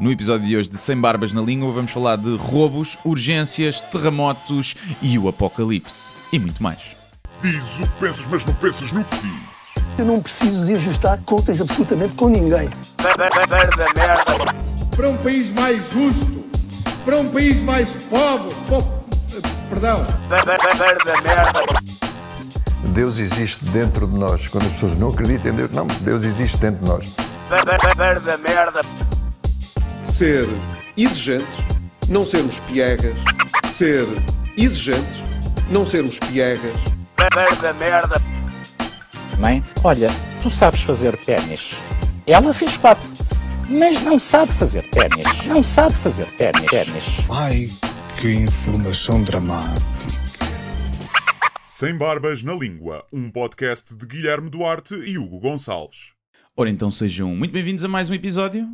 No episódio de hoje de Sem Barbas na Língua vamos falar de roubos, urgências, terremotos e o apocalipse. E muito mais. Diz o que pensas, mas não pensas no que diz. Eu não preciso de ajustar contas absolutamente com ninguém. para um país mais justo, para um país mais pobre, po- perdão, Deus existe dentro de nós. Quando as pessoas não acreditam em Deus, não, Deus existe dentro de nós. Ser exigentes, não sermos piegas, ser exigentes, não sermos piegas, Mãe, olha, tu sabes fazer ténis. Ela fez quatro, mas não sabe fazer ténis. Não sabe fazer ténis. ténis. Ai, que informação dramática. Sem Barbas na Língua, um podcast de Guilherme Duarte e Hugo Gonçalves. Ora então sejam muito bem-vindos a mais um episódio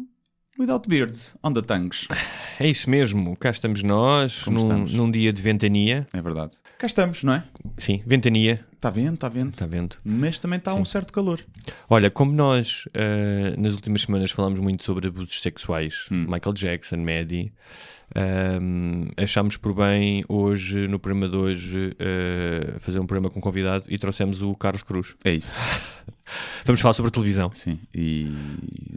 Without Beards, on the Tongues. É isso mesmo, cá estamos nós, num, estamos? num dia de ventania. É verdade. Cá estamos, não é? Sim, ventania, Está vendo, está vendo. está vendo? Mas também está um certo calor. Olha, como nós ah, nas últimas semanas falámos muito sobre abusos sexuais, Michael Jackson, Maddie, ahm, achámos por bem hoje, no programa de hoje, ah, fazer um programa com convidado e trouxemos o Carlos Cruz. É isso. Vamos falar sobre televisão. Sim. E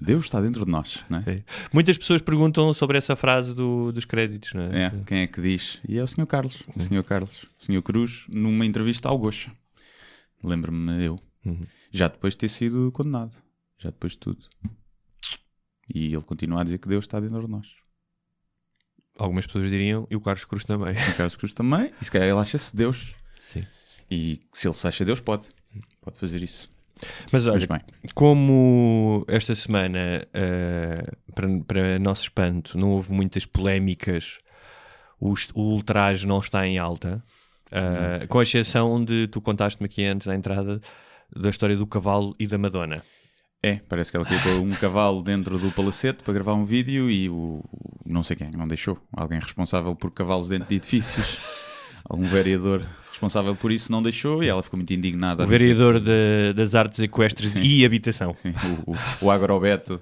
Deus está dentro de nós, não é? É. Muitas pessoas perguntam sobre essa frase do- dos créditos, não é? É, quem é que diz? E é o Sr. Carlos. O Sr. Carlos. O Sr. Cruz, numa entrevista ao Gocha. Lembro-me eu. Uhum. Já depois de ter sido condenado. Já depois de tudo. E ele continua a dizer que Deus está dentro de nós. Algumas pessoas diriam, e o Carlos Cruz também. O Carlos Cruz também. E se calhar ele acha-se Deus. Sim. E se ele se acha Deus, pode. Pode fazer isso. Mas olha, Mas. Como esta semana, eh, para, para nosso espanto, não houve muitas polémicas, o, o ultraje não está em alta, eh, com exceção de, tu contaste-me aqui antes da entrada, da história do cavalo e da Madonna. É, parece que ela colocou um cavalo dentro do palacete para gravar um vídeo e o, o- não sei quem não deixou. Alguém responsável por cavalos dentro de edifícios. Algum vereador responsável por isso não deixou e ela ficou muito indignada. O vereador de- das artes equestres Sim. e habitação. Sim, o, o, o agrobeto.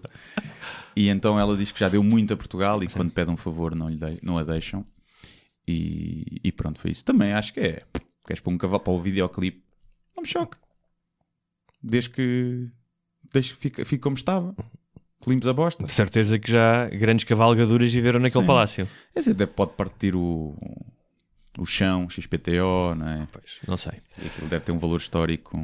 E então ela diz que já deu muito a Portugal e quando pede um favor não, lhe dei- não a deixam. E, e pronto, foi isso. Também acho que é. Queres pôr um cavalo para o videoclipe? Não me choque. Desde que. Que fique, fique como estava. Limpos a bosta. De certeza que já grandes cavalgaduras viveram naquele Sim. palácio. Esse até pode partir o, o chão, XPTO, não é? Pois, não sei. E aquilo deve ter um valor histórico.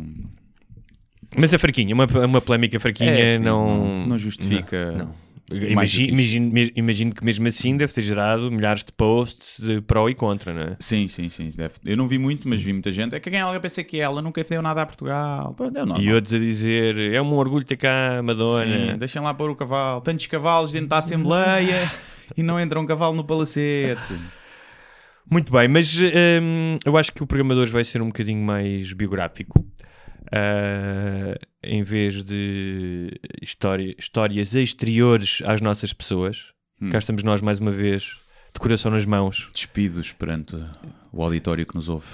Mas é fraquinha, uma, uma polémica fraquinha É, sim, não... não- não justifica Não. não. Imagino, imagino, que mesmo assim deve ter gerado milhares de posts de pró e contra, não é? Sim, sim, sim. Deve... Eu não vi muito, mas vi muita gente. É que alguém pensa que ela nunca deu nada a Portugal. Pronto, é. E outros a dizer é um orgulho ter cá a Madonna. Sim, deixem lá pôr o cavalo. Tantos cavalos dentro da Assembleia e não entra um cavalo no palacete. Muito bem, mas hum, eu acho que o programa de hoje vai ser um bocadinho mais biográfico. Ah, em vez de história- histórias exteriores às nossas pessoas, Hum. cá estamos nós mais uma vez, de coração nas mãos. Despidos perante o auditório que nos ouve.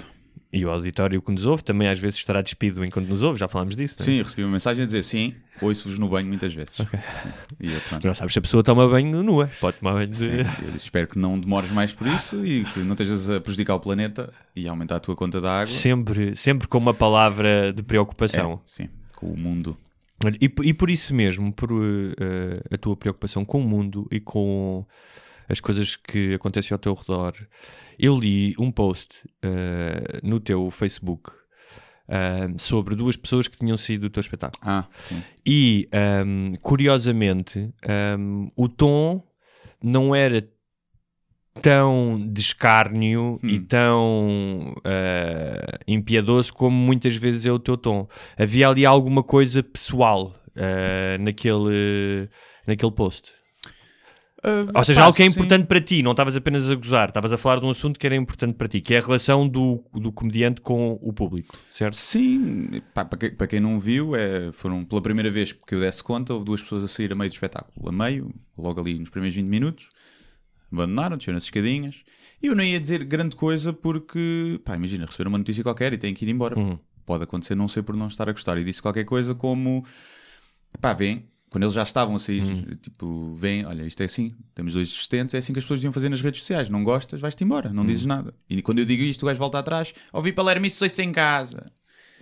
E o auditório que nos ouve também às vezes estará despido enquanto nos ouve, já falámos disso. não é? Sim, eu recebi uma mensagem a dizer sim, ouço-vos no banho muitas vezes. E eu, não sabes se a pessoa toma banho nua. Pode tomar banho de... Sim, eu disse, espero que não demores mais por isso e que não estejas a prejudicar o planeta e a aumentar a tua conta de água. Sempre, sempre com uma palavra de preocupação. É, sim, com o mundo. Olha, E, por- e por isso mesmo, por eh, a tua preocupação com o mundo e com as coisas que acontecem ao teu redor, eu li um post eh, no teu Facebook eh, sobre duas pessoas que tinham sido do teu espetáculo. Ah. E, ehm, curiosamente, ehm, o tom não era tão de escárnio e Hum. tão eh, impiedoso como muitas vezes é o teu tom. Havia ali alguma coisa pessoal eh, naquele, naquele post. Ou seja, algo que é sim. importante para ti, não estavas apenas a gozar, estavas a falar de um assunto que era importante para ti, que é a relação do, do comediante com o público, certo? Sim, pá, para, quem, para quem não viu, é, foram pela primeira vez que eu desse conta, houve duas pessoas a sair a meio do espetáculo. A meio, logo ali nos primeiros 20 minutos, abandonaram, desceram as escadinhas. E eu não ia dizer grande coisa porque, pá, imagina, receber uma notícia qualquer e têm que ir embora. Uhum. Pode acontecer, não sei por não estar a gostar. E disse qualquer coisa como, pá, vem, quando eles já estavam a sair, tipo, vem, olha, isto é assim, temos dois assistentes, é assim que as pessoas deviam fazer nas redes sociais. Não gostas, vais-te embora, não dizes nada. E quando eu digo isto, o gajo volta atrás, ouvi Palermo isso sei em casa.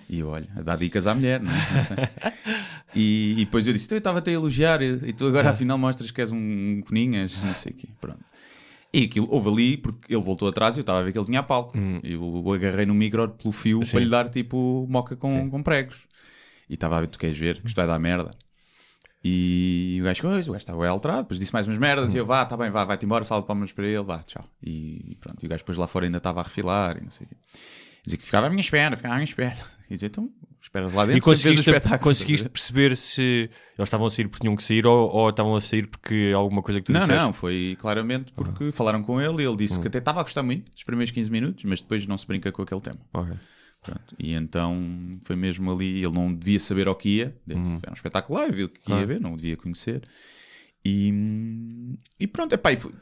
E eu, olha, a dar dicas à mulher, não é? E, e depois eu disse, "Então eu estava-te a elogiar e, e tu agora afinal mostras que és um coninhas, não sei o quê, pronto. E aquilo, houve ali, porque ele voltou atrás e eu estava a ver que ele tinha palco. Eu o agarrei no micro pelo fio para lhe dar tipo moca com, com pregos. E estava a ver, tu queres ver, que isto vai dar merda. E o gajo, coisa, o gajo estava alterado, depois disse mais umas merdas, e eu, vá, tá bem, vá, vai-te embora, salve palmas para ele, vá, tchau. E pronto, e o gajo depois lá fora ainda estava a refilar e não sei o quê. Dizia que ficava à minha espera, ficava à minha espera. E dizia, então, esperas lá dentro, E conseguiste, conseguiste perceber se eles estavam a sair porque tinham que sair ou, ou estavam a sair porque alguma coisa que tu Não, disseste? não, foi claramente porque falaram com ele e ele disse que até estava a gostar muito dos primeiros 15 minutos, mas depois não se brinca com aquele tema. Pronto. E então foi mesmo ali, ele não devia saber ao que ia, era um espetáculo live, o que ia ver, não o devia conhecer. E, e pronto, epá, e, foi-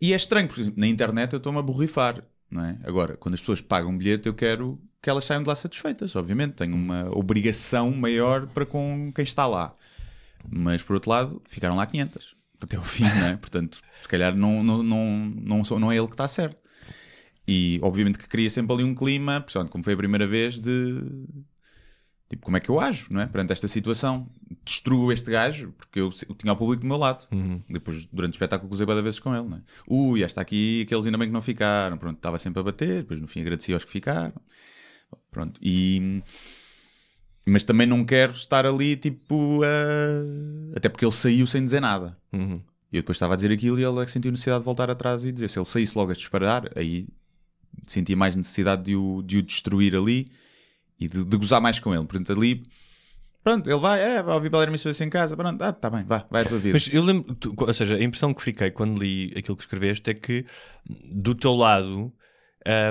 e é estranho, porque na internet eu estou-me a borrifar, não é? Agora, quando as pessoas pagam um bilhete, eu quero que elas saiam de lá satisfeitas, obviamente, tenho uma obrigação maior para com quem está lá. Mas por outro lado, ficaram lá 500 até ao fim, não é? Portanto, se calhar não, não, não, não, não é ele que está certo. E obviamente que cria sempre ali um clima, principalmente como foi a primeira vez, de tipo, como é que eu ajo, não é? Perante esta situação. Destruo este gajo, porque eu, eu tinha o público do meu lado. Depois, durante o espetáculo, cruzei várias vezes com ele, não é? Ui, esta aqui, aqueles ainda bem que não ficaram. Pronto, estava sempre a bater, depois no fim agradecia aos que ficaram. Pronto, e. Mas também não quero estar ali, tipo, a... até porque ele saiu sem dizer nada. Uhum. E eu depois estava a dizer aquilo e ele é sentiu necessidade de voltar atrás e dizer. Se ele saísse logo a disparar, aí sentia mais necessidade de o, de o destruir ali e de, de gozar mais com ele. Portanto, ali, pronto, ele vai, é, vai ouvir Valério Missões em casa, pronto, ah, tá bem, vá, vai a tua vida. Mas eu lembro, tu- ou seja, a impressão que fiquei quando li aquilo que escreveste é que do teu lado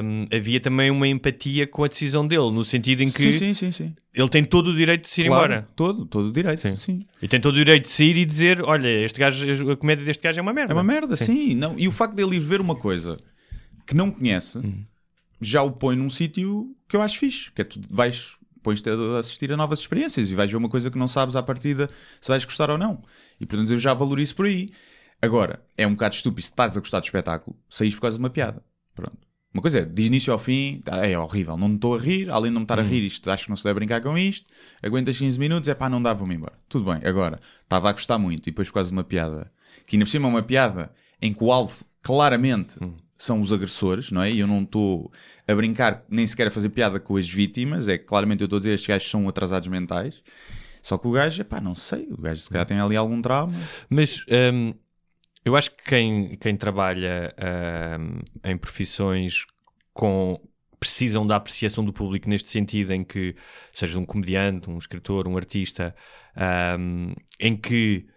hum, havia também uma empatia com a decisão dele, no sentido em que Sim, sim, sim, ele tem todo o direito de se ir Claro, embora. todo, todo o direito, Sim. sim. E tem todo o direito de sair e dizer: Olha, este gajo, a comédia deste gajo é uma merda. É uma merda, sim. Não. E o facto dele ir ver uma coisa que não conhece já o põe num sítio que eu acho fixe. Que é tu vais, pões-te a assistir a novas experiências e vais ver uma coisa que não sabes à partida se vais gostar ou não. E portanto eu já valorizo por aí. Agora, é um bocado estúpido se estás a gostar do espetáculo, saís por causa de uma piada. Pronto. Uma coisa é, de início ao fim, tá, é horrível, não me estou a rir, além de não me estar a rir, isto, acho que não se deve brincar com isto, aguentas 15 minutos, é pá, não dá, vou-me embora. Tudo bem, agora, estava a gostar muito e depois por causa de uma piada, que ainda por cima é uma piada em que o alvo, claramente, são os agressores, não é? E eu não estou a brincar, nem sequer a fazer piada com as vítimas, é que claramente eu estou a dizer estes gajos são atrasados mentais, só que o gajo, pá, não sei, o gajo se calhar tem ali algum trauma. Mas hum, eu acho que quem, quem trabalha hum, em profissões com precisam da apreciação do público neste sentido em que seja um comediante, um escritor, um artista, hum, em que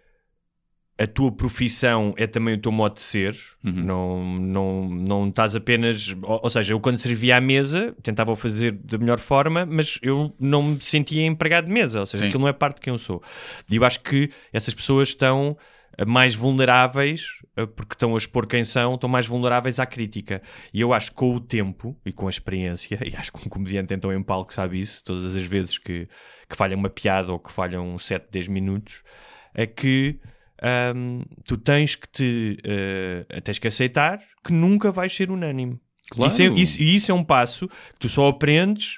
a tua profissão é também o teu modo de ser, não, não, não estás apenas. Ou, ou seja, eu quando servia à mesa tentava o fazer da melhor forma, mas eu não me sentia empregado de mesa, ou seja, Sim. aquilo não é parte de quem eu sou. E eu acho que essas pessoas estão eh, mais vulneráveis, eh, porque estão a expor quem são, estão mais vulneráveis à crítica. E eu acho que com o tempo e com a experiência, e acho que um comediante então em palco sabe isso, todas as vezes que, que falha uma piada ou que falha um 7, 10 minutos, é que hum, tu tens que te eh, tens que aceitar que nunca vais ser unânime. Claro. Isso é- isso- e isso é um passo que tu só aprendes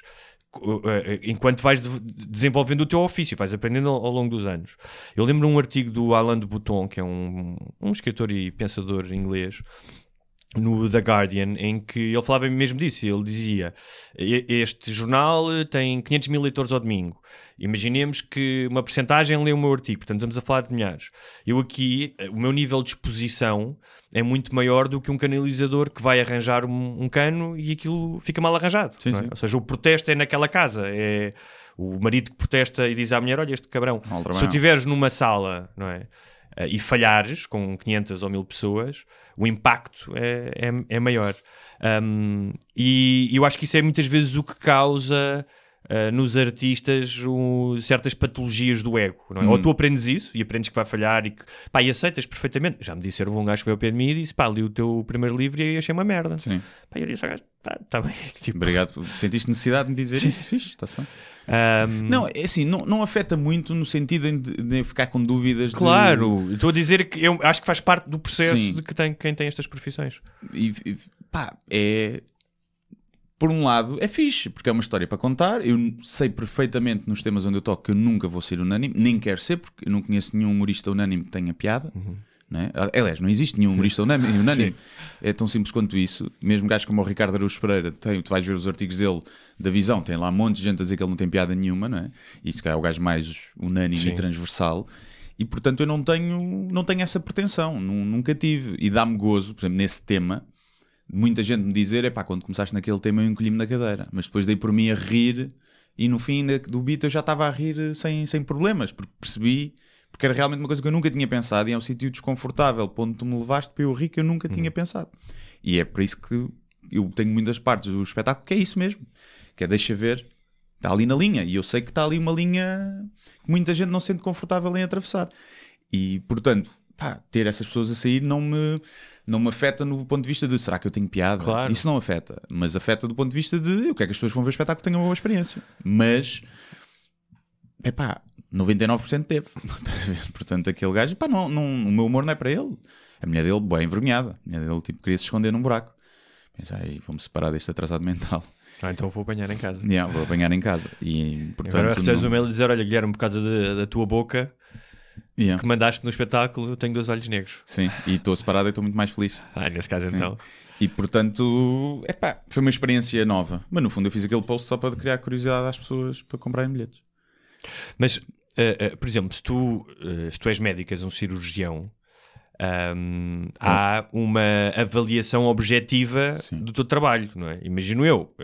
eh, enquanto vais de- desenvolvendo o teu ofício, vais aprendendo ao, longo dos anos. Eu lembro um artigo do Alain de Botton, que é um, um escritor e pensador inglês, no The Guardian, em que ele falava mesmo disso. Ele dizia: "E- Este jornal eh, tem 500 mil leitores ao domingo. Imaginemos que uma porcentagem lê o meu artigo, portanto estamos a falar de milhares. Eu aqui, eh, o meu nível de exposição é muito maior do que um canalizador que vai arranjar um, um cano e aquilo fica mal arranjado. Sim, é? Ou seja, o protesto é naquela casa. É o marido que protesta e diz à mulher: Olha, este cabrão. Se tu estiveres numa sala, não é? Eh, E falhares com 500 ou 1000 pessoas, o impacto é, é, é maior. Um, e eu acho que isso é muitas vezes o que causa uh, nos artistas um, certas patologias do ego, é? Hum. Ou tu aprendes isso e aprendes que vai falhar e que pá, e aceitas perfeitamente. Já me disseram um gajo que veio de mim e disse pá, li o teu primeiro livro e achei uma merda. Sim. Pá, eu disse ao gajo, pá, tá bem. Tipo, Obrigado. Sentiste necessidade de me dizer isso? Fixe, está-se bem. Ahm, Não, é assim, não, não afeta muito no sentido de, de ficar com dúvidas. de- Claro, estou a dizer que eu acho que faz parte do processo Sim. de que tem, quem tem estas profissões. E, e, pá, é. Por um lado, é fixe, porque é uma história para contar. Eu sei perfeitamente nos temas onde eu toco que eu nunca vou ser unânime, nem quero ser, porque eu não conheço nenhum humorista unânime que tenha piada. Não é? Aliás, não existe nenhum humorista unânime. unânime. É tão simples quanto isso. Mesmo gajos como o Ricardo Araújo Pereira, tem, tu vais ver os artigos dele da visão, tem lá um monte de gente a dizer que ele não tem piada nenhuma, não é? E calhar é o gajo mais unânime Sim. e transversal. E portanto eu não tenho, não tenho essa pretensão, nu- nunca tive. E dá-me gozo, por exemplo, nesse tema, muita gente me dizer: é pá, quando começaste naquele tema eu encolhi-me na cadeira, mas depois dei por mim a rir e no fim do beat eu já estava a rir eh, sem, sem problemas, porque percebi, porque era realmente uma coisa que eu nunca tinha pensado e é um sítio desconfortável, onde tu me levaste para eu rir que eu nunca tinha pensado. E é por isso que eu tenho muitas partes do espetáculo que é isso mesmo, que é deixa ver. Está ali na linha, e eu sei que está ali uma linha que muita gente não se sente confortável em atravessar. E, portanto, pá, ter essas pessoas a sair não me, não me afeta no ponto de vista de será que eu tenho piada? Claro. Isso não afeta, mas afeta do ponto de vista de eu quero que as pessoas vão ver o espetáculo tenham uma boa experiência. Mas, é pá, 99% teve. Estás a ver? Portanto, aquele gajo, pá, não, não, o meu humor não é para ele. A mulher dele, bem envergonhada. A mulher dele, tipo, queria se esconder num buraco. Pensa, aí, vou-me separar deste atrasado mental. Ah, então vou apanhar em casa. Yeah, vou apanhar em casa. E, portanto, Agora recebes não- um mail a dizer: Olha, Guilherme, por causa de- da tua boca Yeah. que mandaste no espetáculo, eu tenho dois olhos negros. Sim, e estou separado e estou muito mais feliz. Ah, nesse caso então. E portanto, epá, foi uma experiência nova. Mas no fundo eu fiz aquele post só para criar curiosidade às pessoas para comprarem bilhetes. Mas, eh, eh, por exemplo, se tu, eh, se tu és médico, és um cirurgião, ahm, há uma avaliação objetiva Sim. do teu trabalho, não é? Imagino eu,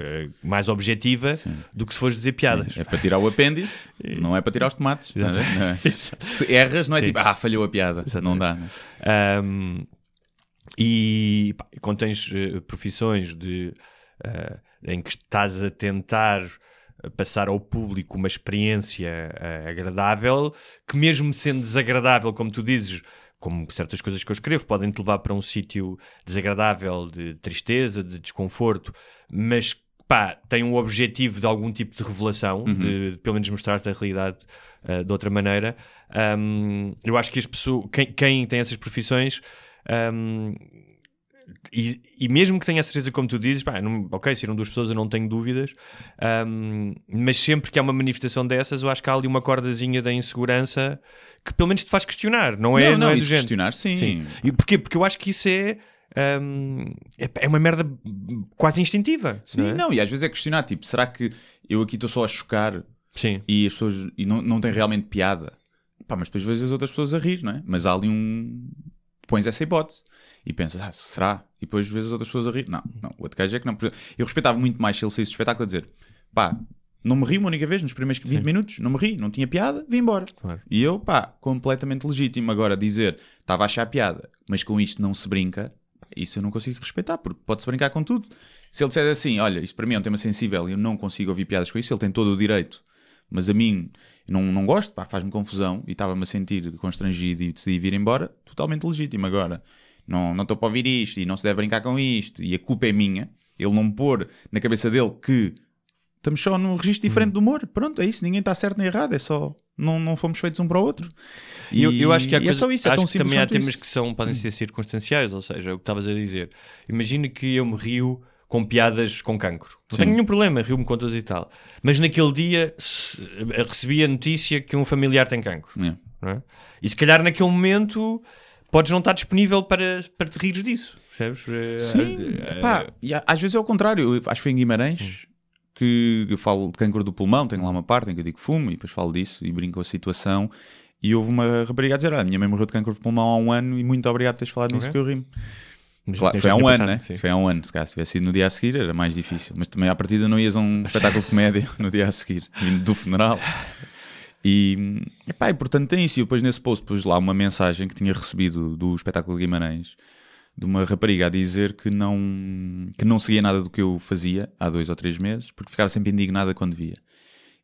mais objetiva Sim. do que se fores dizer piadas. É para tirar o apêndice, não é para tirar os tomates. não é? Não é? Se, erras, não é Sim. tipo, ah, falhou a piada. Não dá. não é? Um, e pá, quando tens eh, profissões de, eh, em que estás a tentar passar ao público uma experiência eh, agradável, que mesmo sendo desagradável, como tu dizes, como certas coisas que eu escrevo, podem te levar para um sítio desagradável, de tristeza, de desconforto, mas pá, tem um objetivo de algum tipo de revelação, de pelo menos mostrar-te a realidade eh, de outra maneira. Um, eu acho que as pessoas, quem, quem tem essas profissões, um, e, e mesmo que tenha a certeza, como tu dizes, pá, não, ok, se eram duas pessoas, eu não tenho dúvidas, um, mas sempre que há uma manifestação dessas, eu acho que há ali uma cordazinha da insegurança que pelo menos te faz questionar, não é? não, não, é do isso questionar, sim. Sim. E porquê? Porque eu acho que isso é. um, é, é uma merda quase instintiva. Sim, não, é? não, e às vezes é questionar, tipo, será que eu aqui estou só a chocar Sim. e as pessoas e não, não tem realmente piada? Pá, mas depois vês as outras pessoas a rir, não é? Mas há ali um. pões essa hipótese e pensas, ah, será? E depois vês as outras pessoas a rir. Não, não, o outro gajo é que não. Eu respeitava muito mais se ele saísse do espetáculo a dizer, pá, não me ri uma única vez nos primeiros 20 minutos, não me ri, não tinha piada, vim embora. Claro. E eu, pá, completamente legítimo. Agora dizer, estava a achar piada, mas com isto não se brinca, isso eu não consigo respeitar, porque pode-se brincar com tudo. Se ele disser assim, olha, isto para mim é um tema sensível e eu não consigo ouvir piadas com isso, ele tem todo o direito. Mas a mim, não, não gosto, pá, faz-me confusão e estava-me a sentir constrangido e decidi vir embora, totalmente legítimo. Agora, não não estou para ouvir isto e não se deve brincar com isto e a culpa é minha. Ele não pôr na cabeça dele que estamos só num registro diferente do humor. Pronto, é isso, ninguém está certo nem errado, é só não, não fomos feitos um para o outro. E eu, eu acho que há e coisa- é só isso, é acho tão que também há temas isso. que são, podem ser circunstanciais, ou seja, é o que estavas a dizer. Imagina que eu me rio com piadas com cancro. Não Sim. tenho nenhum problema, rio-me com todas e tal. Mas naquele dia se- recebi a notícia que um familiar tem cancro. É. é? E se calhar naquele momento podes não estar disponível para, para te rires disso. Percebes? Eh, Sim, eh, pá, e às vezes é o contrário. Eu acho que foi em Guimarães que eu falo de câncer do pulmão, tenho lá uma parte em que eu digo fumo e depois falo disso e brinco com a situação. E houve uma rapariga a dizer: ah, a minha mãe morreu de câncer de pulmão há um ano e muito obrigado por teres falado nisso Ok. que eu rimo. Claro, foi há um ano, né? sim. Foi há um ano. Se calhar se tivesse sido no dia a seguir era mais difícil. Mas também à partida não ias a um espetáculo de comédia no dia a seguir, vindo do funeral. E, epá, e portanto tem isso. E depois nesse post pus lá uma mensagem que tinha recebido do espetáculo de Guimarães de uma rapariga a dizer que não, que não seguia nada do que eu fazia há dois ou três meses porque ficava sempre indignada quando via.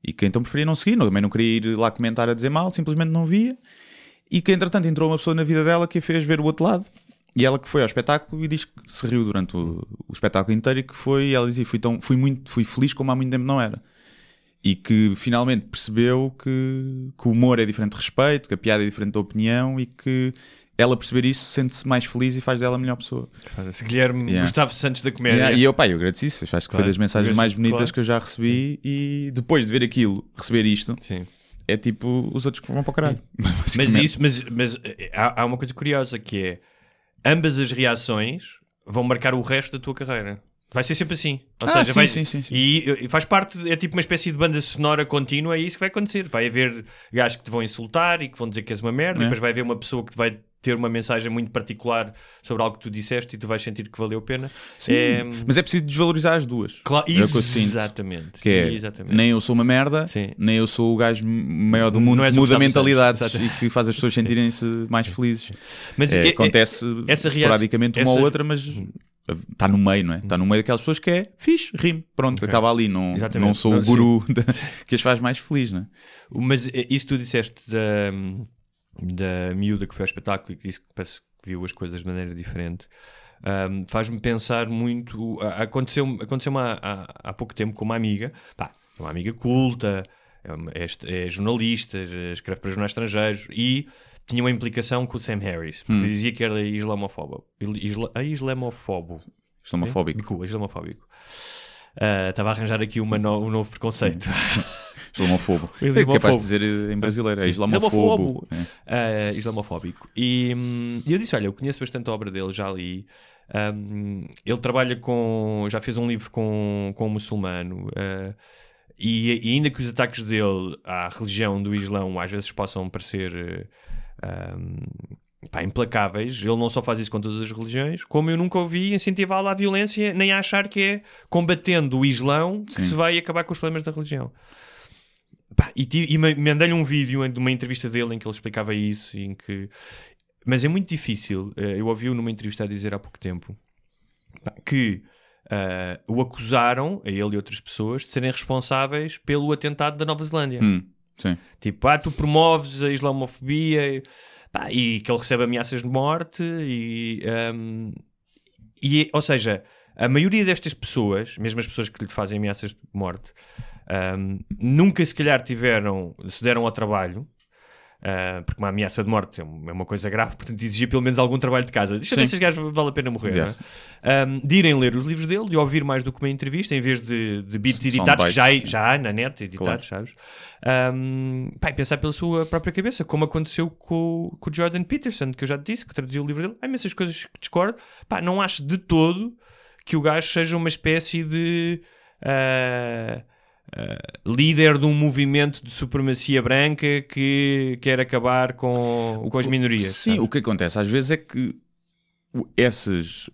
E que então preferia não seguir, não- também não queria ir lá comentar a dizer mal, simplesmente não via. E que entretanto entrou uma pessoa na vida dela que a fez ver o outro lado. E ela que foi ao espetáculo e diz que se riu durante o, o espetáculo inteiro e que foi, ela dizia, fui, tão, fui, muito, fui feliz como há muito tempo não era. E que finalmente percebeu que, que o humor é diferente de respeito, que a piada é diferente da opinião e que ela perceber isso sente-se mais feliz e faz dela a melhor pessoa. Se Guilherme Yeah. Gustavo Santos da comédia. Yeah, e eu, pá, eu agradeci isso. Acho que Claro. foi das mensagens Agradeço- mais bonitas claro. que eu já recebi. E depois de ver aquilo, receber isto, Sim. é tipo os outros que vão para o caralho. Mas isso, mas, mas eh, há, há uma coisa curiosa que é ambas as reações vão marcar o resto da tua carreira. Vai ser sempre assim. Ou Ah, seja, sim, vai- sim, sim, sim. E, e faz parte, é tipo uma espécie de banda sonora contínua, é isso que vai acontecer. Vai haver gajos que te vão insultar e que vão dizer que és uma merda, e É. depois vai haver uma pessoa que te vai ter uma mensagem muito particular sobre algo que tu disseste e tu vais sentir que valeu a pena. Sim, É, Mas é preciso desvalorizar as duas. claro, É o que eu sinto. exatamente. Que é, exatamente. nem eu sou uma merda, Sim. nem eu sou o gajo maior do mundo que muda mentalidades e que faz as pessoas sentirem-se mais felizes. Mas É, acontece essa reação- esporadicamente uma essa- ou outra, mas está no meio, não é? Está no meio daquelas pessoas que é fixe, rimo, pronto, Ok. acaba ali. Não, Exatamente. não sou Não, o guru da- que as faz mais feliz, não é? Mas eh, isso tu disseste da, da miúda que foi ao espetáculo e que disse que parece que viu as coisas de maneira diferente. ahm, Faz-me pensar muito. Aconteceu-me aconteceu há, há, há pouco tempo com uma amiga, pá, uma amiga culta, é, é é jornalista, escreve para jornais estrangeiros e tinha uma implicação com o Sam Harris, porque dizia que era islamofóbico. Isla, islamofobo. Islamofóbico. Islamofóbico. Ah, Estava a arranjar aqui uma no- um novo preconceito. Islamofobo. É capaz de dizer em brasileiro, é islamofobo. Islamofobo. Ah, islamofóbico. E, hum, eu disse: Olha, eu conheço bastante a obra dele, já li. Hum, ele trabalha com. Já fez um livro com, com um muçulmano. ah, e, e ainda que os ataques dele à religião do Islão às vezes possam parecer hum, pá, implacáveis, ele não só faz isso com todas as religiões, como eu nunca ouvi incentivá-lo à violência, nem a achar que é combatendo o Islão que Sim. se vai acabar com os problemas da religião. Pá, e e ma- mandei-lhe um vídeo de uma entrevista dele em que ele explicava isso. Em que... Mas é muito difícil. eh, Eu ouvi-o numa entrevista a dizer há pouco tempo que ah, o acusaram, a ele e outras pessoas, de serem responsáveis pelo atentado da Nova Zelândia. Hum, sim. Tipo, ah, tu promoves a islamofobia pá, e que ele recebe ameaças de morte e, ahm, e ou seja, a maioria destas pessoas, mesmo as pessoas que lhe fazem ameaças de morte, ahm, nunca se calhar tiveram, se deram ao trabalho. Ah, porque uma ameaça de morte é é uma coisa grave, portanto exigia pelo menos algum trabalho de casa. Deixa eu ver Sim. se gajos vale a pena morrer. não é? Yes. Um, de irem ler os livros dele, de ouvir mais do que uma entrevista, em vez de, de beats editados, que já, já há na net, editados, sabes? Um, pá, e pensar pela sua própria cabeça, como aconteceu com, com o Jordan Peterson, que eu já te disse, que traduziu o livro dele. Há imensas coisas que discordo. Pá, não acho de todo que o gajo seja uma espécie de. ah, ah, líder de um movimento de supremacia branca que quer acabar com, com as minorias. Sim, sabe? o que acontece às vezes é que esses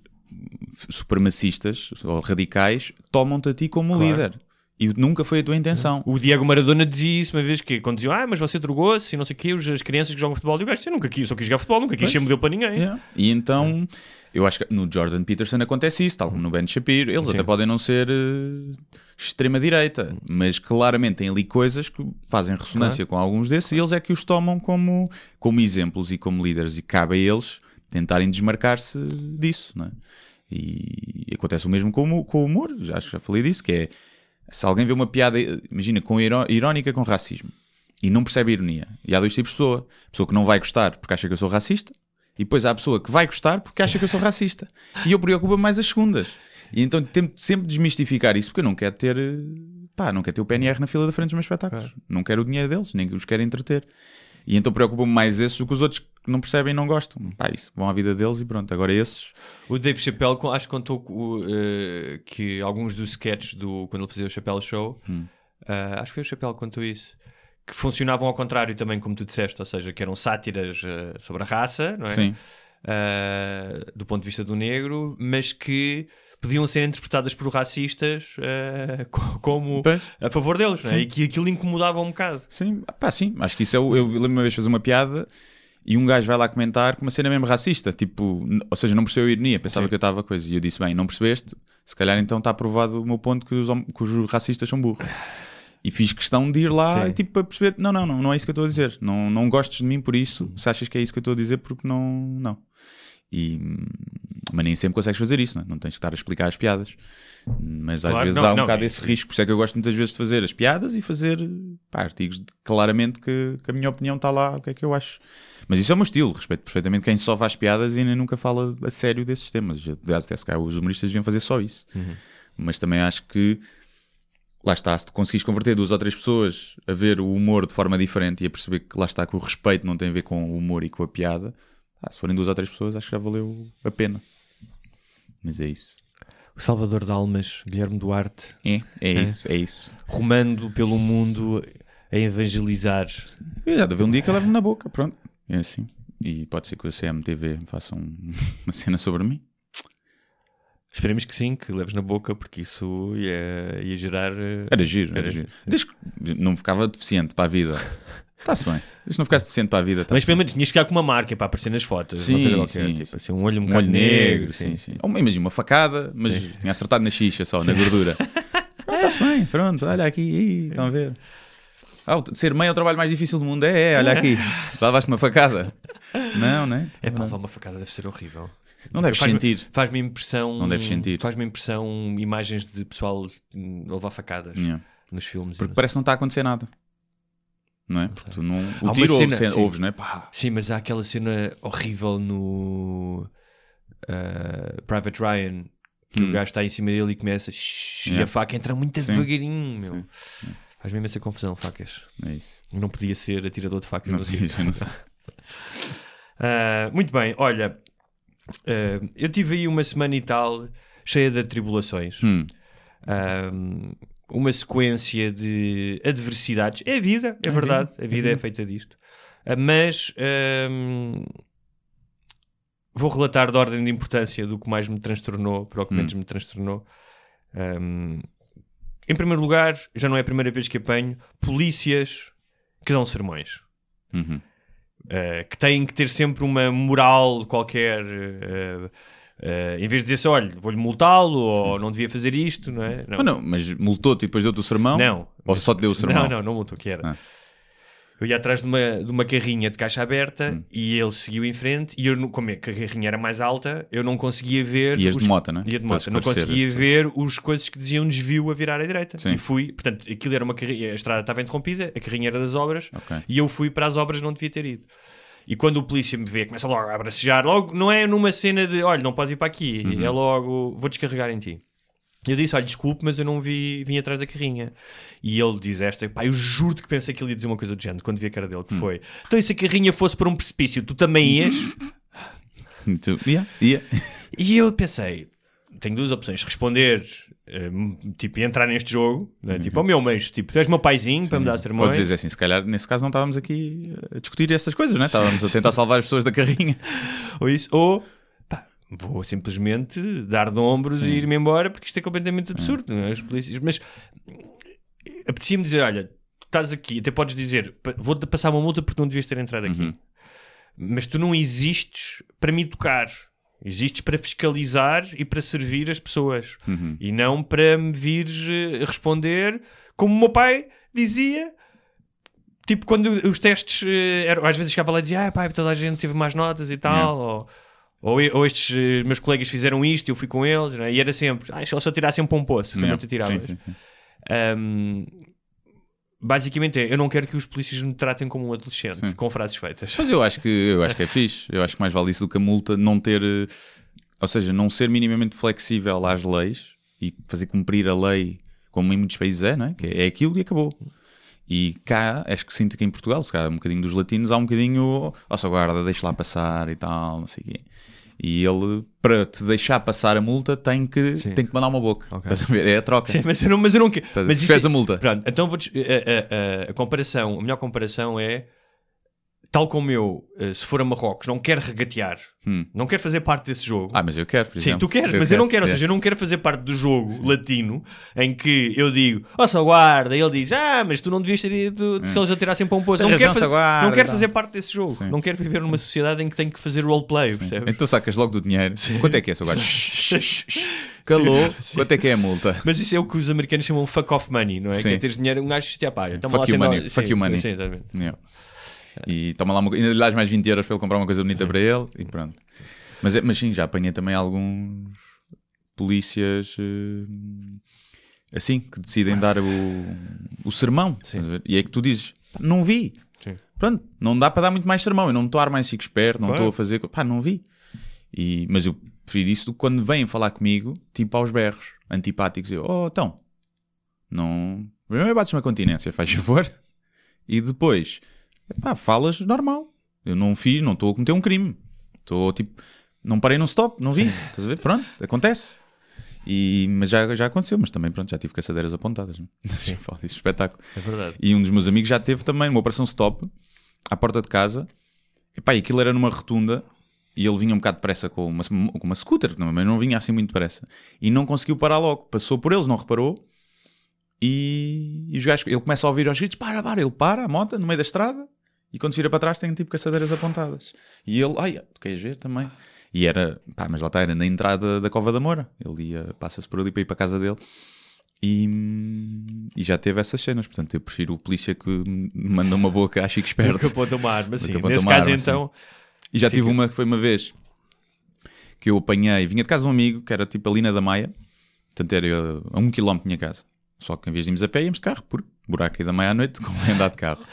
supremacistas ou radicais tomam-te a ti como Claro. líder. E nunca foi a tua intenção. O Diego Maradona dizia isso uma vez que quando diziam, ah, mas você drogou-se e não sei o quê, as crianças que jogam futebol. E o gajo eu nunca quis, só quis jogar futebol, nunca quis Pois. ser modelo para ninguém. Yeah. E então, eu acho que no Jordan Peterson acontece isso, tal como no Ben Shapiro. Eles Sim. até podem não ser eh, extrema-direita, mas claramente têm ali coisas que fazem ressonância com alguns desses e eles é que os tomam como, como exemplos e como líderes. E cabe a eles tentarem desmarcar-se disso, não é? E acontece o mesmo com, o- com o humor, já, já falei disso, que é se alguém vê uma piada, imagina, com iró- irónica com racismo e não percebe a ironia, e há dois tipos de pessoa: pessoa que não vai gostar porque acha que eu sou racista, e depois há a pessoa que vai gostar porque acha que eu sou racista. E eu preocupo mais as segundas. E então tento sempre desmistificar isso porque eu não quero ter. eh, Pá, não quero ter o PNR na fila da frente dos meus espetáculos. Não quero o dinheiro deles, nem os quero entreter. E então preocupa-me mais esses do que os outros que não percebem e não gostam. Pá, isso, vão à vida deles e pronto. Agora esses. O Dave Chappelle, acho que contou eh, que alguns dos sketches do, quando ele fazia o Chappelle Show, Hum. ah, acho que foi o Chappelle que contou isso, que funcionavam ao contrário também, como tu disseste, ou seja, que eram sátiras eh, sobre a raça, não é? Sim. Ah, do ponto de vista do negro, mas que podiam ser interpretadas por racistas co- como a favor deles, não é? Sim. E que aquilo incomodava um bocado. Sim, pá, sim. Acho que isso é o. Eu lembro uma vez de fazer uma piada e um gajo vai lá comentar com uma cena mesmo racista. Tipo, ou seja, não percebeu a ironia, pensava Sim. que eu estava coisa. E eu disse, bem, não percebeste? Se calhar então está provado o meu ponto que os, que os racistas são burros. E fiz questão de ir lá e, tipo, para perceber: não, não, não, não é isso que eu estou a dizer. Não, não gostes de mim por isso, se achas que é isso que eu estou a dizer, porque não. não. E, mas nem sempre consegues fazer isso, não, é? não tens de estar a explicar as piadas. Mas às Claro, vezes não, há um não, bocado e- esse risco, por isso é que eu gosto muitas vezes de fazer as piadas e fazer pá, artigos de- claramente que, que a minha opinião está lá, o que é que eu acho. Mas isso é o meu estilo, respeito perfeitamente quem só faz piadas e nem nunca fala a sério desses temas. Aliás, até se os humoristas deviam fazer só isso. Mas também acho que lá está, se tu conseguires converter duas ou três pessoas a ver o humor de forma diferente e a perceber que lá está que o respeito não tem a ver com o humor e com a piada, pá, se forem duas ou três pessoas, acho que já valeu a pena. Mas é isso. O Salvador de Almas, Guilherme Duarte, É, é, isso, é isso. rumando pelo mundo a evangelizar. E já deve um dia que eu levo-me na boca, pronto. É assim. E pode ser que o CMTV faça um- uma cena sobre mim. Esperemos que sim, que leves na boca, porque isso ia, ia gerar. eh, Era giro, era, giro. Desde que não ficava deficiente para a vida. Está-se bem. Que não ficasse deficiente para a vida. tá Mas pelo menos tinhas que ficar com uma marca para aparecer nas fotos. Sim, qualquer, sim, tipo, sim. assim, um olho um, Um olho negro, sim. sim, sim. Ou, Imagina uma facada, mas tinha acertado na xixa só, na gordura. Está-se bem, pronto, olha aqui, ih, estão a ver. Ah, ser mãe é o trabalho mais difícil do mundo. É, é, olha aqui. Levaste uma facada. Não, né? É pá, levar uma facada deve ser horrível. Não deves Faz-me- sentir. Faz-me impressão. Não deves sentir. Faz-me impressão imagens de pessoal hum, levar facadas Yeah. nos filmes. e Porque parece que não está a acontecer nada. Não é? Porque tu não. O tiro cena, ouves, sim. ouves, não é? Pá. Sim, mas há aquela cena horrível no uh, Private Ryan que o gajo está em cima dele e começa e Hum. Yeah. a faca entra muito Sim. devagarinho, meu. Faz mesmo essa confusão, facas. É isso. Não podia ser atirador de facas Não no sítio. não. Ah, muito bem, olha, ah, eu tive aí uma semana e tal cheia de atribulações. Hum. Um, uma sequência de adversidades. É a vida, é, verdade. A vida é feita disto. Uh, mas um, vou relatar de ordem de importância do que mais me transtornou, para o que menos me transtornou. Um, em primeiro lugar, já não é a primeira vez que apanho polícias que dão sermões. Uhum. Uh, que têm que ter sempre uma moral qualquer. uh, uh, em vez de dizer só, olha, vou-lhe multá-lo ou não devia fazer isto, não é? Mas, não, mas multou-te e depois deu-te o sermão? Não. Ou só te deu o sermão? Não, não, não multou, que era. Ah. Eu ia atrás de uma, de uma carrinha de caixa aberta Hum. e ele seguiu em frente e eu, não- como é que a carrinha era mais alta, eu não conseguia ver... Ias os- de moto, né? Ia de moto. Não conseguia ver os coisas que diziam desvio a virar à direita. Sim. E fui, portanto, aquilo era uma carrinha, a estrada estava interrompida, a carrinha era das obras Ok. e eu fui para as obras não devia ter ido. E quando o polícia me vê, começa logo a abracejar, logo, não é numa cena de, olha, não podes ir para aqui, Uhum. é logo, vou descarregar em ti. Eu disse, olha, desculpe, mas eu não vi, vim atrás da carrinha. E ele diz esta, pá, eu juro que pensei que ele ia dizer uma coisa do género, quando vi a cara Hum. dele, que foi, então e se a carrinha fosse para um precipício, tu também ias? E tu, yeah, yeah. e eu pensei, tenho duas opções, responder, eh, tipo, e entrar neste jogo, né? tipo, ao meu mês, tipo, tu és meu paizinho para me dar Ou sermões. dizer assim, se calhar nesse caso não estávamos aqui a discutir essas coisas, não é? Estávamos a tentar salvar as pessoas da carrinha. ou isso, ou vou simplesmente dar de ombros e ir-me embora porque isto é completamente absurdo, não é? Os polícias, mas eh, apetecia-me dizer: olha, tu estás aqui, até podes dizer, "Pa- vou-te passar uma multa porque não devias ter entrado aqui, Uhum. mas tu não existes para me educar. Existes para fiscalizar e para servir as pessoas Uhum. e não para me vires eh, responder como o meu pai dizia tipo, quando os testes eh, eram, às vezes chegava lá e dizia, ah, pai, toda a gente teve mais notas e tal, ou, ou, ou estes eh, meus colegas fizeram isto e eu fui com eles, né? e era sempre, ah, se eles só tirassem para um poço, também te sim. Ahm, basicamente é, eu não quero que os polícias me tratem como um adolescente, Sim. com frases feitas. Mas eu acho que eu acho que é fixe. Eu acho que mais vale isso do que a multa não ter, eh, ou seja, não ser minimamente flexível às leis e fazer cumprir a lei como em muitos países é, não é? Que é aquilo e acabou. E cá, acho que sinto que em Portugal, se calhar um bocadinho dos latinos, há um bocadinho, nossa guarda, deixa lá passar e tal, não sei o quê. E ele, para te deixar passar a multa, tem que, Sim. tem que mandar uma boca. Ok. Estás a ver? É a troca. Sim, mas eu não, mas eu não quero. Mas isso é- a multa. Pronto, então vou. A, a- a- a comparação, a melhor comparação é. Tal como eu, eh, se for a Marrocos, não quero regatear, Hum. não quero fazer parte desse jogo. Ah, mas eu quero, por Sim, exemplo. tu queres, mas eu não quero. Ou é. seja, eu não quero fazer parte do jogo latino em que eu digo, ó, só guarda, e ele diz, ah, mas tu não devias ter ido se eles atirassem para um poço. Hum. Não razão, quero, fazer, só guarda, não quero fazer parte desse jogo. Sim. Não quero viver numa sociedade em que tenho que fazer roleplay, percebes? Então sacas logo do dinheiro. Quanto é que é, seu gajo? calou, quanto é que é a multa? Mas isso é o que os americanos chamam fuck off money, não é? Sim. Que é teres dinheiro, um gajo tipo, pá, então Fuck you sem money, fuck sim, you money. sim, exatamente. Yeah. E toma lá uma, ainda lhe dás mais 20 euros para ele comprar uma coisa bonita para ele e pronto. Mas, é- mas sim, já apanhei também alguns polícias eh, assim que decidem dar o, o sermão. E é que tu dizes, "Pá, não vi. Sim. Pronto, não dá para dar muito mais sermão. Eu não estou a armar em chico esperto, não estou a fazer. Pá, não vi. E, mas eu prefiro isso do que quando vêm falar comigo, tipo aos berros, antipáticos. Eu, oh, então, não. Primeiro bates uma continência, faz favor. E depois, pá, falas normal. Eu não fiz, não estou a cometer um crime. Estou tipo, não parei num stop, não vi. Estás a ver? Pronto, acontece. E, mas já, já aconteceu, mas também pronto, já tive caçadeiras apontadas. Né? Falo disso, espetáculo. É verdade. E um dos meus amigos já teve também uma operação stop à porta de casa. E pá, e aquilo era numa rotunda e ele vinha um bocado depressa com uma, com uma scooter, não- mas não vinha assim muito depressa. E não conseguiu parar logo. Passou por eles, não reparou. E, e os gajos, ele começa a ouvir aos gritos: para, para. Ele para a moto no meio da estrada e quando se vira para trás tem tipo caçadeiras apontadas. E ele, ai, tu queres ver também? E era, pá, mas lá está, era na entrada da Cova da Moura. Ele ia, passa-se por ali para ir para a casa dele. E, e já teve essas cenas, portanto eu prefiro o polícia que manda uma boca, acho que esperto. Que aponta uma arma, sim. Nesse caso, arma, então, E já tive uma que foi uma vez que eu apanhei, vinha de casa de um amigo que era tipo ali na da Maia, portanto era a um quilómetro da minha casa. Só que em vez de irmos a pé, íamos de carro, por buraco aí da Maia à noite, convém andar de carro.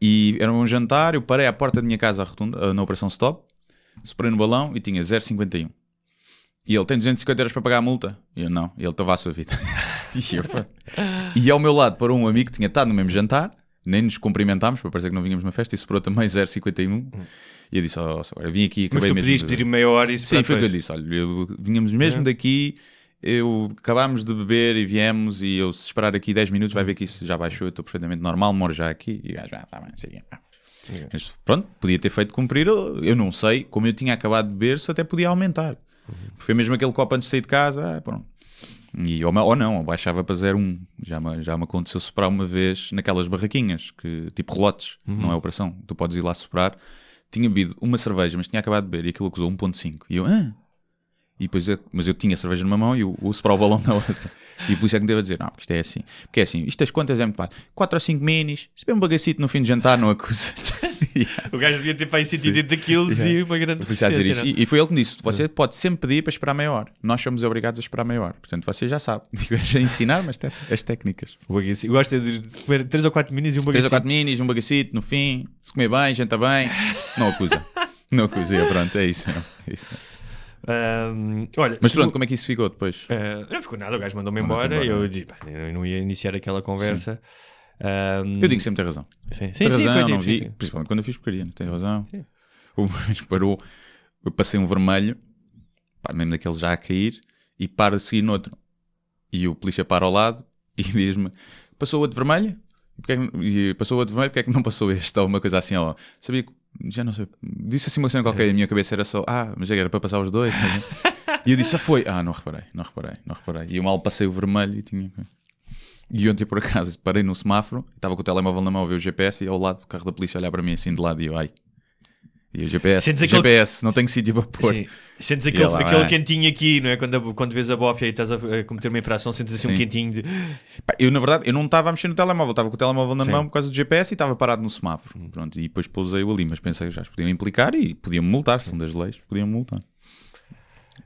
E era um jantar, eu parei à porta da minha casa rotunda, na Operação Stop, soprei no balão e tinha 0,51. E ele tem 250 euros para pagar a multa? E eu não, e ele estava à sua vida. e, eu, e ao meu lado parou um amigo que tinha estado no mesmo jantar, nem nos cumprimentámos, para parecer que não vínhamos numa festa, e soprou também 0,51. E eu disse: oh, agora vim aqui, mas acabei tu mesmo. pediste de- ir meia hora e Sim, foi o que eu disse. Olha, eu, vínhamos mesmo É. daqui, eu, acabámos de beber e viemos, e eu, se esperar aqui 10 minutos, vai ver que isso já baixou, eu estou perfeitamente normal, moro já aqui. E o gajo, ah, tá bem, sei. Mas pronto, podia ter feito cumprir, eu não sei, como eu tinha acabado de beber, se até podia aumentar. Foi mesmo aquele copo antes de sair de casa, ah, pronto. E, ou, ou não, ou baixava para 0,1. Já me, já me aconteceu soprar uma vez naquelas barraquinhas, que, tipo relotes, não é operação. Tu podes ir lá soprar. Tinha bebido uma cerveja, mas tinha acabado de beber e aquilo acusou 1,5. E eu, ah? E depois eu, mas eu tinha a cerveja numa mão e o, o soprar o balão na outra. E por isso é que me deu a dizer, não, porque isto é assim. Porque é assim, isto das contas é muito fácil. 4 ou 5 minis, se beber um bagacito no fim de jantar, não acusa. O gajo devia ter para aí 180 quilos Yeah. e uma grande isso é dizer isto. E, e foi ele que me disse: você pode sempre pedir para esperar meia hora. Nós somos obrigados a esperar meia hora. Portanto, você já sabe. Digo, é a ensinar, mas te- as técnicas. O bagacinho. Gosta de comer 3 ou 4 minis e um 3 bagacinho. ou 4 minis, um bagacito no fim, se comer bem, janta bem, não acusa. Não acusa, e pronto, é isso. É isso. Ahm, olha, Mas pronto, como é que isso ficou depois? Ah, não ficou nada, o gajo mandou-me Mandou-te embora e embora. eu disse, eu não ia iniciar aquela conversa. Ahm, Eu digo sempre tem razão. sim, sim, Tem sim, razão, não tipo, vi. sim. Principalmente quando eu fiz porcaria, tem razão. O vez parou, eu passei um vermelho, pá, mesmo daqueles já a cair, e para a seguir noutro. E o polícia para ao lado e diz-me: passou o outro vermelho? E porque é que- E passou o outro vermelho, porque é que não passou este? Ou uma coisa assim, ó. Sabia que. Já não sei. Disse assim uma cena qualquer, a minha cabeça era só, ah, mas era para passar os dois. tá bem?" e eu disse, ah, foi. Ah, não reparei, não reparei, não reparei. E eu mal passei o vermelho e tinha. E ontem, por acaso, parei no semáforo, estava com o telemóvel na mão a ver o GPS e ao lado o carro da polícia olhar para mim assim de lado e eu, ai. E o GPS, Sentes aquele- GPS, não tenho sítio para pôr. Sim. Sentes aquele, ela, aquele quentinho aqui, não é? Quando, quando vês a bófia e estás a, a cometer uma infração, sentes assim um Sim. quentinho de. Pá, Eu, na verdade, eu não estava a mexer no telemóvel, estava com o telemóvel na Sim. mão por causa do GPS e estava parado no semáforo. Pronto, e depois pousei-o ali, mas pensei que já podiam implicar e podiam-me multar, são das leis, podiam-me multar.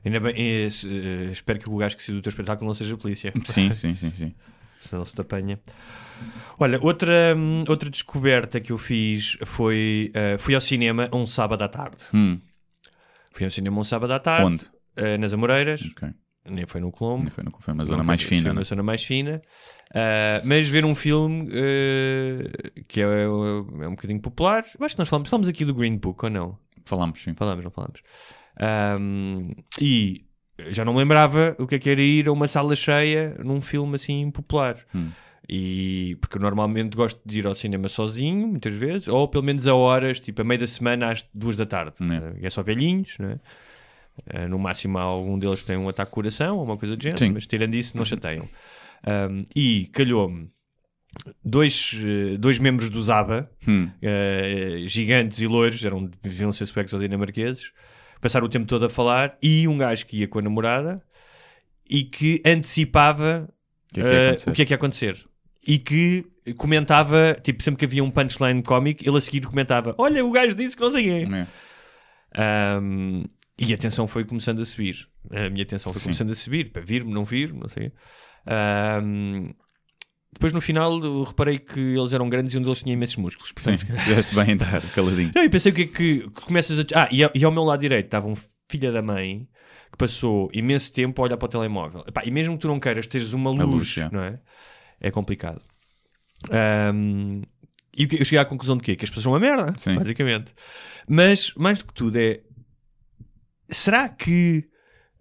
Ainda bem, eh, se- eh, espero que o gajo que se do teu espetáculo não seja a polícia. Sim, sim, sim, sim. Senão se te apanha. Olha, outra, hum, outra descoberta que eu fiz foi. eh, fui ao cinema um sábado à tarde. Hum, Fui ao cinema um sábado à tarde. onde? eh, nas Amoreiras. Ok. Nem foi no Colombo. Não foi, não foi uma Não zona foi- mais foi fina. uma né? zona mais fina. Ah, mas ver um filme que é, é um bocadinho popular. Eu acho que nós falamos, falamos aqui do Green Book, ou não? Falamos, sim. Falamos, não falamos. Ahm, e já não lembrava o que é que era ir a uma sala cheia num filme assim popular. Hum. E porque eu normalmente gosto de ir ao cinema sozinho, muitas vezes, ou pelo menos a horas, tipo a meio da semana às duas da tarde. É. Eh, E é só velhinhos, né? Eh, no máximo algum deles tem um ataque de coração ou uma coisa do género, Sim. mas tirando isso, não chateiam. Ahm, e calhou-me dois, dois membros do Zaba, Hum. eh, gigantes e loiros, eram, deviam ser suecos ou dinamarqueses, passaram o tempo todo a falar, e um gajo que ia com a namorada, e que antecipava O que é que ia eh, acontecer? que é que ia acontecer. E que comentava, tipo, sempre que havia um punchline cómico, ele a seguir comentava: Olha, o gajo disse que não sei quem. É. Ahm, e a tensão foi começando a subir. A minha tensão foi Sim. começando a subir, para vir-me, não vir, não sei. Ahm, depois no final eu reparei que eles eram grandes e um deles tinha imensos músculos. Sim, Portanto, fizeste bem em estar caladinho. não, e pensei o que é que, começas a. Ah, e, e ao meu lado direito estava um filho da mãe que passou imenso tempo a olhar para o telemóvel. Epá, e mesmo que tu não queiras teres uma luz, luz, já. não é? É complicado. Ahm, e eu cheguei à conclusão de quê? Que as pessoas são uma merda, Sim. basicamente. Mas, mais do que tudo, é. Será que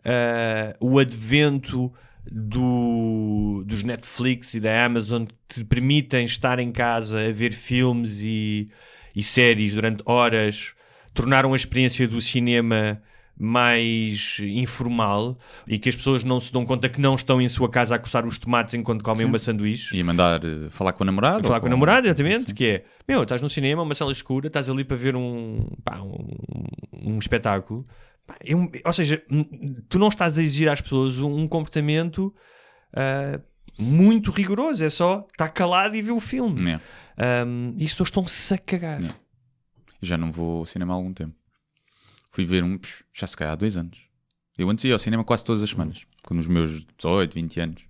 ah, o advento do, dos Netflix e da Amazon te permitem estar em casa a ver filmes e, e séries durante horas tornaram a experiência do cinema mais informal e que as pessoas não se dão conta que não estão em sua casa a coçar os tomates enquanto comem Sim. uma sanduíche. Ia mandar eh, falar com a namorada? Falar com a namorada, exatamente, que é, meu, estás no cinema, uma sala escura, estás ali para ver um, pá, um, um espetáculo. Pá, é ou seja, tu não estás a exigir às pessoas um, um comportamento ah, muito rigoroso, é só estar calado e ver o filme. É. Um, e as pessoas estão-se a cagar. Não. Já não vou ao cinema há algum tempo. Fui ver um, já se calhar há dois anos. Eu antes ia ao cinema quase todas as semanas, com os meus 18, 20 anos.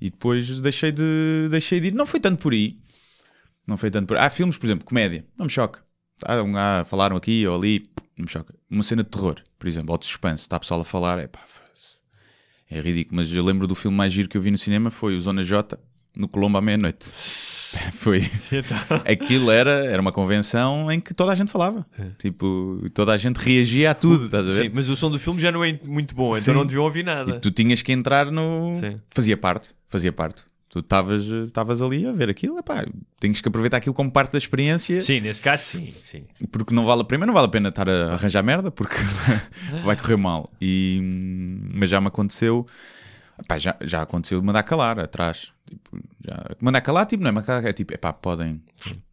E depois deixei de, deixei de ir. Não foi tanto por aí. Não foi tanto por Há filmes, por exemplo, comédia. Não me choca. Ah, falaram aqui ou ali. Não me choca. Uma cena de terror, por exemplo, ou de suspense. Está a pessoal a falar. É pá, é ridículo. Mas eu lembro do filme mais giro que eu vi no cinema foi o Zona J, no Colombo à meia-noite. foi. Aquilo era, era uma convenção em que toda a gente falava. Tipo, toda a gente reagia a tudo, estás a ver? Sim, mas o som do filme já não é muito bom, Sim. então não deviam ouvir nada. E tu tinhas que entrar no. Sim. Fazia parte, fazia parte. Tu estavas ali a ver aquilo, epá, tens que aproveitar aquilo como parte da experiência, Sim, nesse caso, sim. sim. porque não vale a pena, não vale a pena estar a arranjar merda, porque vai correr mal. E, mas já me aconteceu, epá, já, já aconteceu de mandar calar atrás. Tipo, já, mandar calar, tipo, não é mandar calar, é tipo, epá, podem.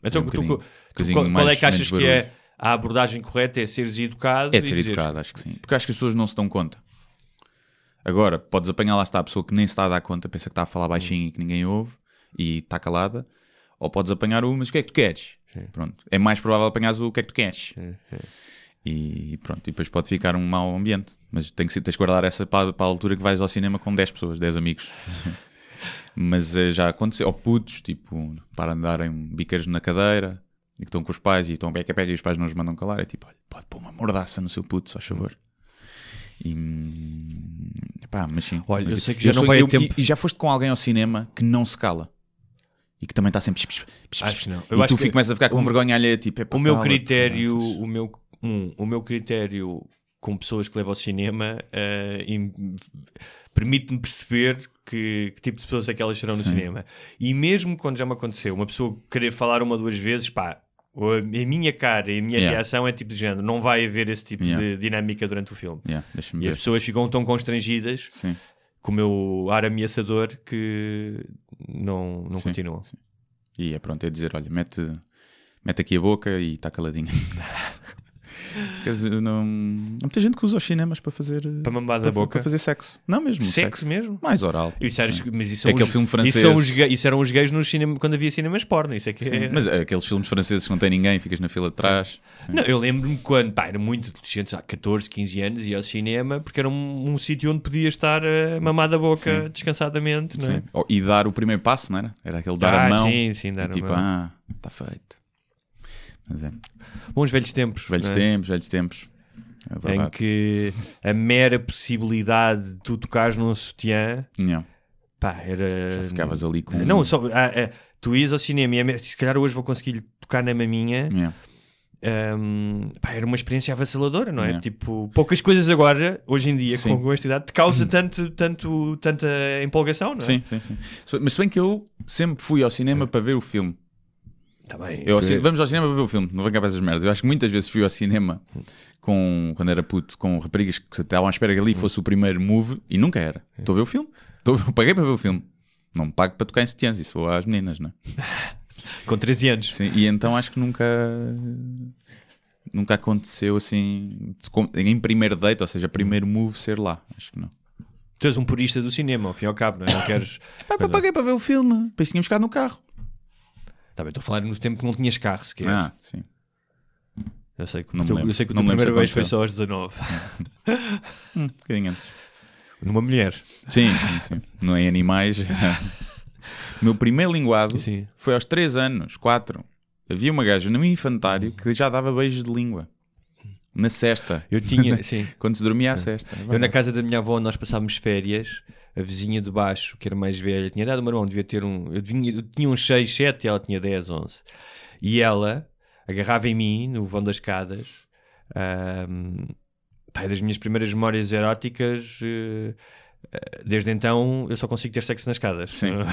Então, um tu- tu- coisinho qual, é mais- que achas que é a abordagem correta? É seres educado? É ser educado, acho que sim. Porque acho que as pessoas não se dão conta. Agora, podes apanhar lá está a pessoa que nem se está a dar conta, pensa que está a falar baixinho e que ninguém ouve e está calada. Ou podes apanhar o, mas o que é que tu queres? Pronto. É mais provável apanhares o, que é que tu queres. E pronto, e depois pode ficar um mau ambiente. Mas tem que, tens que guardar essa para, para a altura que vais ao cinema com 10 pessoas, 10 amigos. mas eh, já aconteceu. Ou putos, tipo, para andarem biqueiros na cadeira e que estão com os pais e estão beca pega e os pais não os mandam calar. É tipo, olha, pode pôr uma mordaça no seu puto, só favor. E pá, mas sim. Olha, Mas eu sei que já não vai eu- tempo. E, e já foste com alguém ao cinema que não se cala e que também está sempre. pis, pis, Acho não. Eu E acho tu que começas a ficar com o- vergonha alheia, tipo, "Epá, O meu critério, graças." o meu, um, o meu critério com pessoas que levam ao cinema im- permite-me perceber que, que tipo de pessoas é que elas serão no Sim. cinema. E mesmo quando já me aconteceu, uma pessoa querer falar uma ou duas vezes, pá, a minha cara e a minha Yeah. reação é tipo de género, não vai haver esse tipo Yeah. de dinâmica durante o filme. Yeah, E as ver. pessoas ficam tão constrangidas Sim. com o meu ar ameaçador que não, não Sim, continuam. sim. E é pronto, é dizer, olha, mete, mete aqui a boca e está caladinho. Quer dizer, não... Há muita gente que usa os cinemas para fazer... Para mamar da para, boca. Para fazer sexo. Não mesmo, Sexo mesmo? Mais oral. Isso era, mas isso É aquele os- filme francês. Isso, os isso eram os gays no cinema, quando havia cinemas porno. Isso é que é- Mas aqueles filmes franceses que não tem ninguém, ficas na fila de trás. Sim. Não, eu lembro-me quando, pá, era muito adolescente, há 14, 15 anos, ia ao cinema porque era um, um sítio onde podia estar a mamar da boca Sim. descansadamente, não é? E dar o primeiro passo, não era? Era aquele dar Ah, a mão. sim, sim, dar e a tipo, mão. ah, está feito. Mas é. Bons velhos tempos. Velhos é? tempos, velhos tempos. É Em que a mera possibilidade de tu tocares num sutiã, Não. pá, era. Já ficavas ali com- Não, só. ah, ah, tu ias ao cinema e a se calhar hoje vou conseguir tocar na maminha. Yeah. Hum, pá, era uma experiência avassaladora, não é? Yeah. Tipo, poucas coisas agora, hoje em dia, Sim. com, esta idade, te causa tanto, tanto, tanta empolgação, não é? Sim, sim, sim. Mas se bem que eu sempre fui ao cinema para ver o filme. Tá bem. Eu cin- Vamos ao cinema para ver o filme, não venho cá para essas merdas. Eu acho que muitas vezes fui ao cinema com, quando era puto, com raparigas que estavam à espera que ali fosse o primeiro move e nunca era. Estou a ver o filme. Estou paguei para ver o filme. Não me pago para tocar em setiãs, isso vou às meninas, não é? Com 13 anos. Sim, e então acho que nunca nunca aconteceu assim em primeiro date, ou seja, primeiro move ser lá. Acho que não. Tu és um purista do cinema, ao fim e ao cabo, não é? Não queres. Pá, paguei para ver o filme. Depois tínhamos ficado no carro. Tá bem, estou a falar no tempo que não tinhas carro sequer. Ah, sim. eu sei que, não o me teu- lembro. eu sei que o teu primeiro beijo foi só aos 19. Um bocadinho antes. Numa mulher. Sim, sim, sim. Não em animais. o meu primeiro linguado Sim. foi aos 3 anos, 4. Havia uma gaja no meu infantário que já dava beijos de língua. Na cesta. Eu tinha, sim. Quando se dormia à cesta. Eu na casa da minha avó nós passávamos férias, a vizinha de baixo, que era mais velha, tinha dado o meu irmão, devia ter um. Eu, vinha- eu tinha uns 6, 7 e ela tinha 10, 11. E ela agarrava em mim no vão das escadas. ahm, pá, é das minhas primeiras memórias eróticas. eh, desde então eu só consigo ter sexo nas escadas. Sim.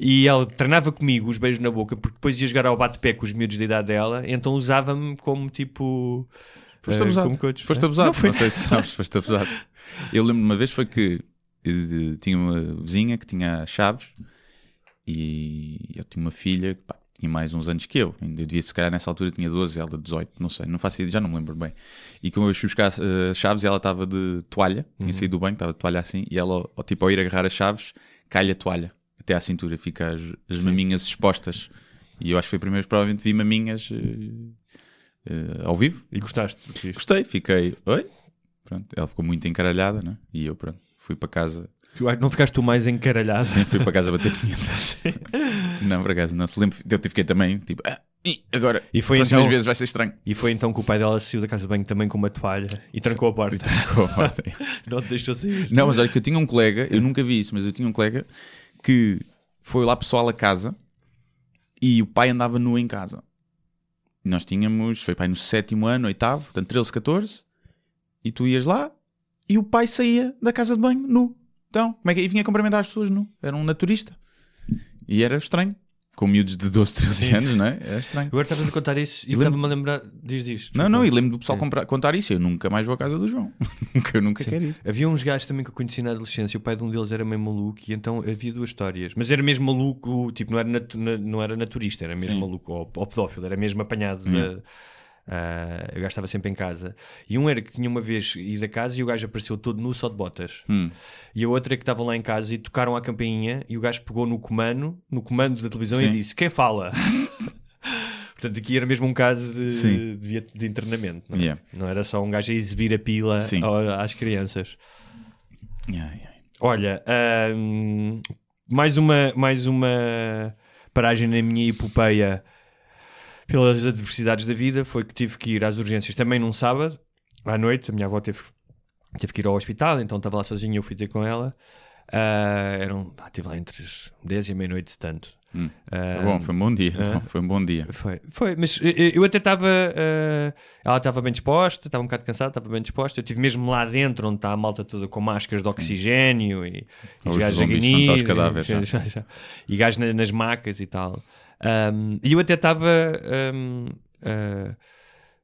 E ela treinava comigo os beijos na boca, porque depois ia jogar ao bate-pé com os miúdos da idade dela, então usava-me como tipo. Foste eh, abusado. como coach. Foste É? abusado. Não Não, foi sei se sabes, foste abusado. Eu lembro-me uma vez foi que eh, tinha uma vizinha que tinha chaves e eu tinha uma filha que tinha mais uns anos que eu. Ainda eu devia, se calhar nessa altura tinha 12, ela 18, não sei, não faço ideia, já não me lembro bem. E como eu fui buscar eh, chaves e ela estava de toalha, tinha saído do banho, estava de toalha assim, e ela, ao, tipo, ao ir agarrar as chaves, cai a toalha até à cintura, fica as, as maminhas expostas. E eu acho que foi a primeira vez provavelmente vi maminhas eh, eh, ao vivo. E gostaste? Gostei, fiquei. Oi? Pronto, ela ficou muito encaralhada, né? E eu, pronto, fui para casa. Ah, não ficaste tu mais encaralhado? Sim, fui para casa bater 500. não, por acaso, não se lembro. Eu fiquei também, tipo, ah, ih, agora, E foi próximas então- vezes vai ser estranho. E foi então que o pai dela saiu da casa de banho também com uma toalha e trancou a porta. Com a porta. não te deixou sair. não, mas olha que eu tinha um colega, eu nunca vi isso, mas eu tinha um colega que foi lá pessoal a casa e o pai andava nu em casa. E nós tínhamos, foi pai no sétimo ano, oitavo, portanto 13, 14, e tu ias lá e o pai saía da casa de banho nu. Então, como é que e vinha cumprimentar as pessoas nu? Era um naturista. E era estranho. Com miúdos de 12, 13 anos, não é? Era estranho. Agora estava a contar isso e E lembro- estava-me a lembrar. Diz, diz. Não, não, e lembro do pessoal comprar- contar isso. Eu nunca mais vou à casa do João. nunca, eu nunca quero ir. Havia uns gajos também que eu conheci na adolescência. O pai de um deles era meio maluco e então havia duas histórias. Mas era mesmo maluco, tipo, não era, natu- na- não era naturista, era mesmo Sim. maluco, ou, ou pedófilo, era mesmo apanhado. Da, ah, o gajo estava sempre em casa. E um era que tinha uma vez ido a casa e o gajo apareceu todo nu, só de botas. Hum. E a outra é que estavam lá em casa e tocaram a campainha e o gajo pegou no comando, no comando da televisão e Sim. disse: Quem fala? Portanto, aqui era mesmo um caso de, de, de internamento. Não, é? Yeah. não era só um gajo a exibir a pila ao- às crianças. Ai, ai. Olha, mais, uma, mais uma paragem na minha epopeia pelas adversidades da vida foi que tive que ir às urgências também num sábado, à noite. A minha avó teve, teve que ir ao hospital, então estava lá sozinha, eu fui ter com ela. Ah, eram, pá, estive lá entre as 10 e meia-noite, tanto. Hum. Ah, Tá bom, foi um bom dia. ah. Então. Foi um bom dia. foi, foi, mas eh, eu até estava. eh, ela estava bem disposta, estava um bocado cansada, estava bem disposta. Eu estive mesmo lá dentro, onde está a malta toda com máscaras de oxigênio e, e Os os gajos a ganir, e, já- e gajos na- nas macas e tal. Um, e eu até estava um, uh,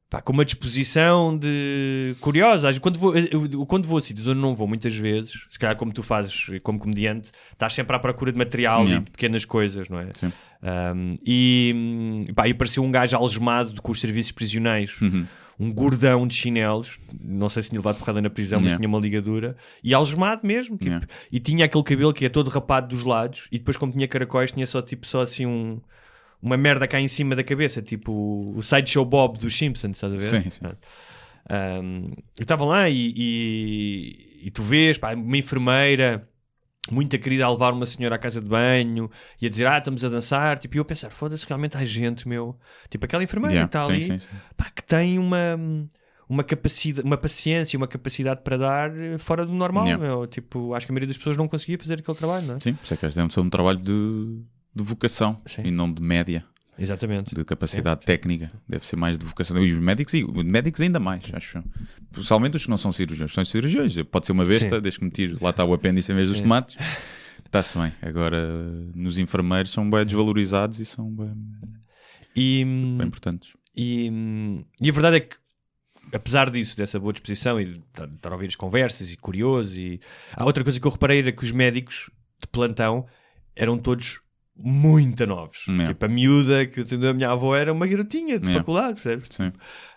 pá, com uma disposição de curiosa. Quando vou, eu- quando vou a sítios onde não vou muitas vezes, se calhar como tu fazes como comediante, estás sempre à procura de material Yeah. e de pequenas coisas, não é? Sim. Um, e, pá, e apareceu um gajo algemado com os serviços prisionais, Uhum. um gordão de chinelos, não sei se tinha levado porrada na prisão, mas Yeah. tinha uma ligadura, e algemado mesmo, tipo, Yeah. e tinha aquele cabelo que é todo rapado dos lados, e depois, como tinha caracóis, tinha só tipo só assim um. Uma merda cá em cima da cabeça, tipo o Sideshow Bob dos Simpsons, estás a ver? Sim, sim. Um, estavam lá e, e, e tu vês, pá, uma enfermeira muito querida a levar uma senhora à casa de banho e a dizer, ah, estamos a dançar. Tipo, e eu pensar, foda-se, realmente há gente, meu. Tipo, aquela enfermeira Yeah, que está sim, ali, sim, sim. pá, que tem uma, uma capacidade, uma paciência, uma capacidade para dar fora do normal, Yeah. meu. Tipo, acho que a maioria das pessoas não conseguia fazer aquele trabalho, não é? Sim, por isso é que deve ser um trabalho de, de vocação Sim. e não de média, Exatamente. de capacidade técnica. Deve ser mais de vocação. E os médicos, e os médicos ainda mais, acho. Principalmente os que não são cirurgiões. São cirurgiões. Pode ser uma besta, Sim. desde que me tire, lá está o apêndice em vez dos Sim. tomates. Está-se bem. Agora, nos enfermeiros são bem desvalorizados e são bem, E, bem importantes. E, hum, e a verdade é que, apesar disso, dessa boa disposição e de estar a ouvir as conversas e curioso, e há outra coisa que eu reparei era que os médicos de plantão eram todos muito novos. Yeah. Tipo, a miúda que atendeu a minha avó era uma garotinha de Yeah. faculdade, percebes? Sim.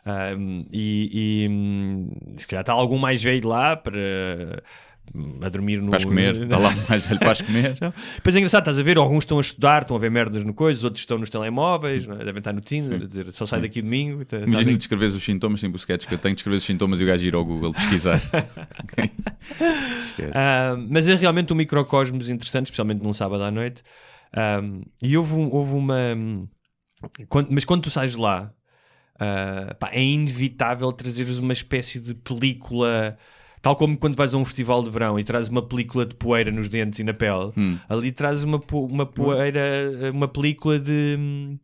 Um, e, e, hum, se calhar está algum mais velho lá para, a dormir no. Vais comer, está lá mais velho para comer. Não. Depois é engraçado, estás a ver, alguns estão a estudar, estão a ver merdas no coisa, outros estão nos telemóveis, é? devem estar no Tinder, dizer, só sai daqui domingo. tá- Imagina em- descreveres os sintomas, tipo o sketch que eu tenho, descreveres os sintomas e o gajo ir ao Google pesquisar. Ok? Esquece. Ah, mas é realmente um microcosmos interessante, especialmente num sábado à noite. Ah, e houve, um- houve uma. quando- mas quando tu sais de lá, ah, pá, é inevitável trazeres uma espécie de película. Tal como quando vais a um festival de verão e trazes uma película de poeira nos dentes e na pele, Hum. ali trazes uma, uma poeira, uma película de.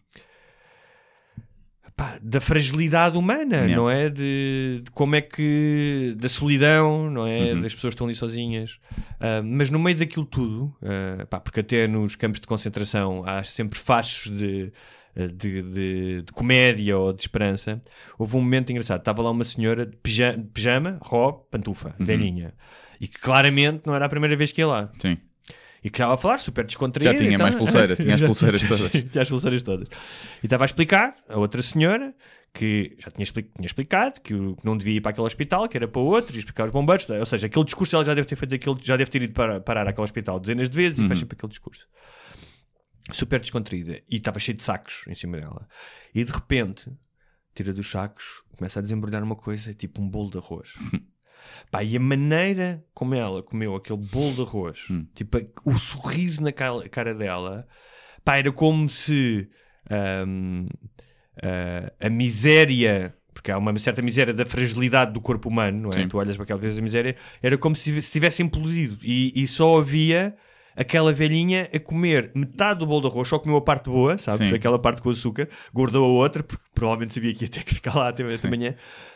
Pá, da fragilidade humana, Yeah. não é? De, de como é que. da solidão, não é? Uhum. Das pessoas que estão ali sozinhas. Ah, mas no meio daquilo tudo, ah, pá, porque até nos campos de concentração há sempre fachos de. De, de- de comédia ou de esperança, houve um momento engraçado. Estava lá uma senhora de pija- de pijama, robe, pantufa, Uhum. velhinha, e que claramente não era a primeira vez que ia lá. Sim. E que estava a falar super descontraído. Já tinha e tal. mais pulseiras, tinha as pulseiras todas. Tinha as pulseiras todas. E estava a explicar a outra senhora que já tinha, expli- tinha explicado que, o- que não devia ir para aquele hospital, que era para outro, e explicar aos bombeiros. Ou seja, aquele discurso ela já deve ter feito aquele, já deve ter ido para, parar àquele hospital dezenas de vezes e Uhum. faz sempre aquele discurso. Super descontraída. E estava cheio de sacos em cima dela. E de repente, tira dos sacos, começa a desembrulhar uma coisa, tipo um bolo de arroz. Pá, e a maneira como ela comeu aquele bolo de arroz, Hum. tipo, a- o sorriso na cara, dela, pá, era como se ahm, ah, a miséria, porque há uma certa miséria da fragilidade do corpo humano, não é? Sim. Tu olhas para aquela vez a miséria, era como se, se tivesse implodido e, e só havia aquela velhinha a comer metade do bolo de arroz, só comeu a parte boa, sabes? Sim. Aquela parte com açúcar, guardou a outra, porque provavelmente sabia que ia ter que ficar lá até, amanhã.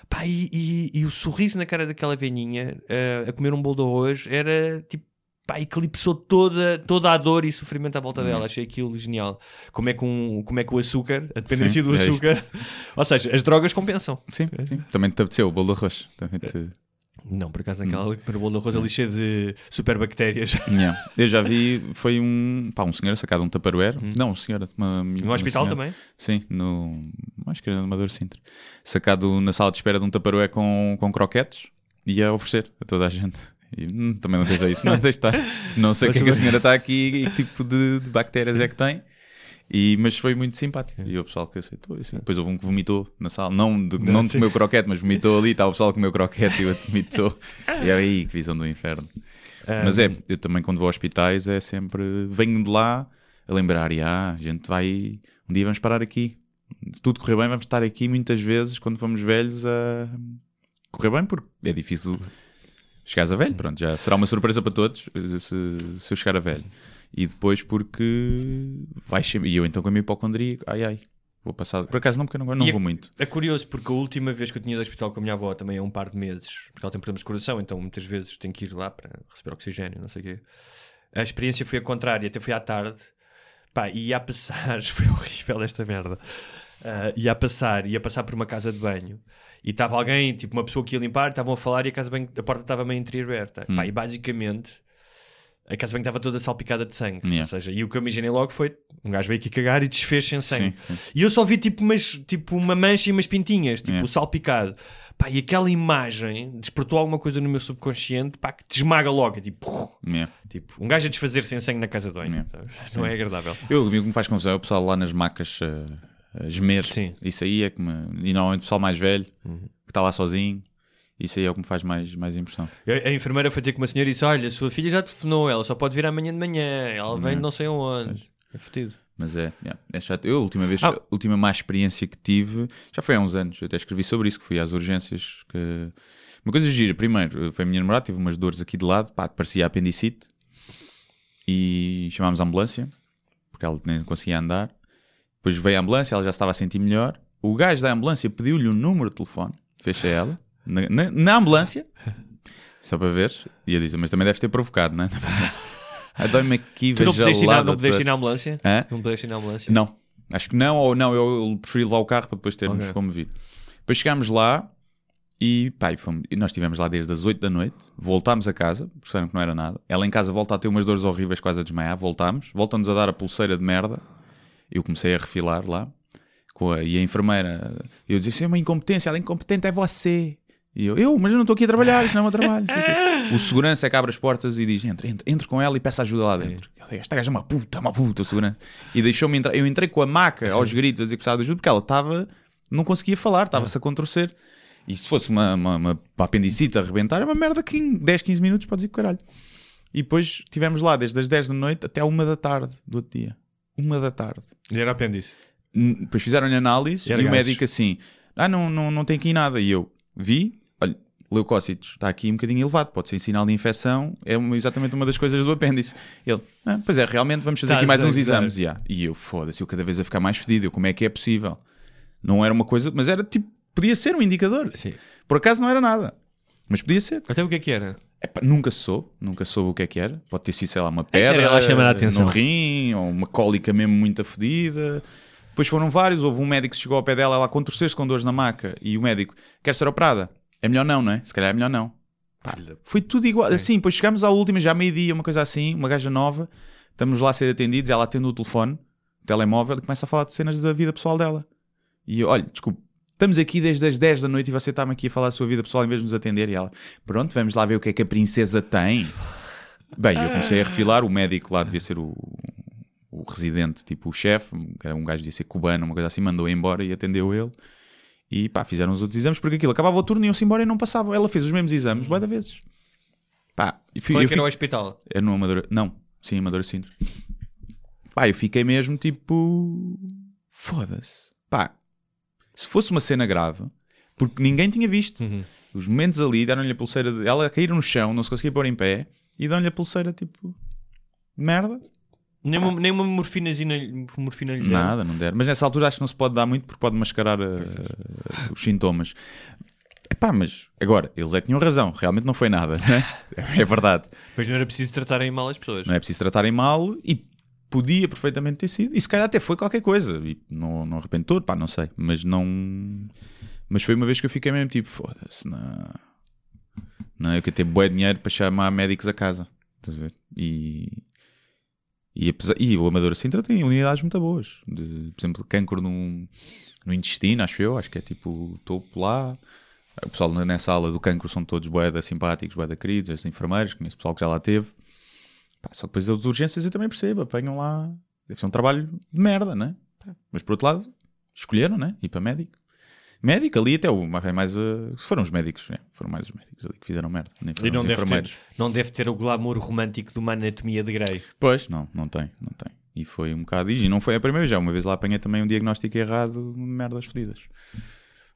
Pá, e, e- e o sorriso na cara daquela velhinha eh, a comer um bolo de arroz era tipo. Pá, eclipsou toda, toda a dor e sofrimento à volta dela. Achei aquilo genial. Como é que, um, como é que o açúcar, a dependência Sim, do é açúcar. Ou seja, as drogas compensam. Sim, sim. Também te apeteceu o bolo de arroz. Também te... Não, por acaso, naquela hora que comer o bolo de arroz ali cheio de superbactérias. Yeah. Eu já vi, foi um, pá, um senhor sacado um tupperware. Não, um senhor. Uma, No uma hospital senhora. também. Sim, no. Acho que era no Amador Sintra. Sacado na sala de espera de um tupperware com, com croquetes e a oferecer a toda a gente. E, hum, também não tens isso, não, deixa estar. Não sei o que é que a senhora está aqui e que tipo de, de bactérias é que tem. E, mas foi muito simpático. E o pessoal que aceitou. assim. Depois houve um que vomitou na sala. Não, de, Não, o croquete, mas vomitou ali. Estava o pessoal que comeu croquete e o outro vomitou. E aí, que visão do inferno. Mas é, eu também quando vou a hospitais é sempre. Venho de lá a lembrar, e ah, a gente vai. Um dia vamos parar aqui. Se tudo correr bem, vamos estar aqui muitas vezes quando formos velhos a correr bem, porque é difícil chegares a velho. Pronto, já será uma surpresa para todos se, se eu chegar a velho. E depois porque sempre. E eu então com a minha hipocondria, ai ai, vou passar. Por acaso não, porque eu não, não E a- vou muito. É curioso porque a última vez que eu tinha ido ao hospital com a minha avó também é um par de meses, porque ela tem problemas de coração, então muitas vezes tenho que ir lá para receber oxigênio, não sei o quê. A experiência foi a contrária, até foi à tarde, pá, e ia a passar, foi horrível esta merda. Ah, ia a passar, ia passar por uma casa de banho e estava alguém, tipo uma pessoa que ia limpar, estavam a falar e a casa de banho, a porta estava meio entreaberta. Pá, e basicamente a casa banho estava toda salpicada de sangue. Yeah. Ou seja, e o que eu imaginei logo foi um gajo veio aqui cagar e desfez sem sangue. Sim, sim. E eu só vi tipo, umas, tipo uma mancha e umas pintinhas, tipo Yeah. salpicado. Pá, e aquela imagem despertou alguma coisa no meu subconsciente pá, que te esmaga logo. É tipo, Yeah. tipo, um gajo a desfazer sem sangue na casa banho. Yeah. Não é agradável. Eu, o que me faz confusão é o pessoal lá nas macas a, a gemer. Sim. Isso aí é que me. E normalmente o pessoal mais velho, Uhum. que está lá sozinho, isso aí é o que me faz mais, mais impressão. A, a enfermeira foi ter com uma senhora e disse: Olha, a sua filha já telefonou, ela só pode vir amanhã de manhã, ela vem de Yeah. não sei aonde. É fodido. Mas é, yeah, é chato. Eu, a última vez, Ah. a última má experiência que tive, já foi há uns anos, eu até escrevi sobre isso, que fui às urgências. Que... Uma coisa gira, primeiro, foi a minha namorada, tive umas dores aqui de lado, pá, parecia apendicite, e chamámos a ambulância, porque ela nem conseguia andar. Depois veio a ambulância, ela já estava a sentir melhor. O gajo da ambulância pediu-lhe um número de telefone, fechei ela, na, na, na ambulância, só para ver, e eu disse, mas também deves ter provocado, não é? Ai, Dói-me aqui, Tu não pudeste ir, na, não pudeste ir na ambulância? Hã? Não pudeste ir na ambulância? Não, acho que não, ou não, eu, preferi levar o carro para depois termos Ok. como vir. Depois chegámos lá e, pá, e fomos- e nós estivemos lá desde as 8 da noite, voltámos a casa, perceberam que não era nada. Ela em casa volta a ter umas dores horríveis, quase a desmaiar, voltámos, voltam-nos a dar a pulseira de merda. Eu comecei a refilar lá, com a, e a enfermeira, eu isso é uma incompetência, ela é incompetente, é você. E eu, eu, mas eu não estou aqui a trabalhar, isto não é o meu trabalho. o segurança é que abre as portas e diz: entre, entre, entre com ela e peça ajuda lá dentro. Eu digo, esta gaja é uma puta, é uma puta, o segurança. E deixou-me entrar. Eu entrei com a maca aos gritos a dizer que precisava de ajuda porque ela estava, não conseguia falar, estava-se a contorcer. E se fosse uma, uma, uma, uma apendicite a arrebentar, é uma merda que em 10, 15 minutos pode dizer que caralho. E depois estivemos lá desde as 10 da noite até a 1 da tarde do outro dia. 1 da tarde. E era apêndice. Depois fizeram-lhe análise E e o médico assim: Ah, não, não, não tem aqui nada. E eu vi, leucócitos, está aqui um bocadinho elevado, pode ser sinal de infecção, é uma- exatamente uma das coisas do apêndice. Ele, ah, pois é, realmente vamos fazer Estás aqui mais uns exames. E, ah, e eu, foda-se, eu cada vez a ficar mais fedido. Eu, como é que é possível? Não era uma coisa, mas era tipo, podia ser um indicador. Sim. Por acaso não era nada, mas podia ser. Até o que é que era? Epá, nunca soube, nunca soube o que é que era. Pode ter sido, sei lá, uma pedra ela a chamar a atenção. no rim, ou uma cólica mesmo muito fedida. Depois foram vários, houve um médico que chegou ao pé dela, ela contorceu-se com dores na maca, e o médico, quer ser operada? É melhor não, não é? Se calhar é melhor não. Pá, foi tudo igual, assim, depois chegámos à última, já meio-dia, uma coisa assim, uma gaja nova, estamos lá a ser atendidos, ela atende o telefone, o telemóvel, e começa a falar de cenas da vida pessoal dela. E eu, olha, desculpe, estamos aqui desde as 10 da noite e você está-me aqui a falar da sua vida pessoal em vez de nos atender. E ela, pronto, vamos lá ver o que é que a princesa tem. Bem, eu comecei a refilar, o médico lá devia ser o, o residente, tipo o chefe, um gajo devia ser cubano, uma coisa assim, mandou embora e atendeu ele. E pá, fizeram os outros exames, porque aquilo acabava o turno e iam-se embora e não passavam. Ela fez os mesmos exames, bué da vezes. Pá, e fui, Qual é eu que era fico- hospital? é no Amadora. Não, sim, Amadora Sintra. Pá, eu fiquei mesmo tipo. Foda-se. Pá, se fosse uma cena grave, porque ninguém tinha visto. Uhum. Os momentos ali deram-lhe a pulseira. De... Ela a cair no chão, não se conseguia pôr em pé e dão-lhe a pulseira tipo. Merda. Nem uma, nem uma morfinazinha, morfina lhe? Nada, não der. Mas nessa altura acho que não se pode dar muito porque pode mascarar uh, os sintomas. Epá, mas agora, eles é que tinham razão. Realmente não foi nada, né? É verdade. Depois não era preciso tratarem mal as pessoas. Não é preciso tratarem mal e podia perfeitamente ter sido. E se calhar até foi qualquer coisa. E não, não arrebentou, pá, não sei. Mas não. Mas foi uma vez que eu fiquei mesmo tipo, foda-se, não. Não, eu quero ter bué dinheiro para chamar médicos a casa. Estás a ver? E. E, apesar, e o Amador Sintra tem unidades muito boas. De, por exemplo, cancro no, no intestino, acho eu. Acho que é tipo topo lá. O pessoal nessa aula do cancro são todos boeda simpáticos, boeda queridos, as enfermeiros, conheço pessoal que já lá teve. Pá, só que depois as urgências eu também percebo, apanham lá. Deve ser um trabalho de merda, né? Pá, Mas por outro lado, escolheram, né? Ir para médico. Médico ali até o mais. uh, foram os médicos, né? Foram mais os médicos ali que fizeram merda. Nem E não deve, ter, não deve ter o glamour romântico de uma anatomia de Grey. Pois, não, não tem, não tem. E foi um bocado. E não foi a primeira vez, já uma vez lá apanhei também um diagnóstico errado de merdas fedidas.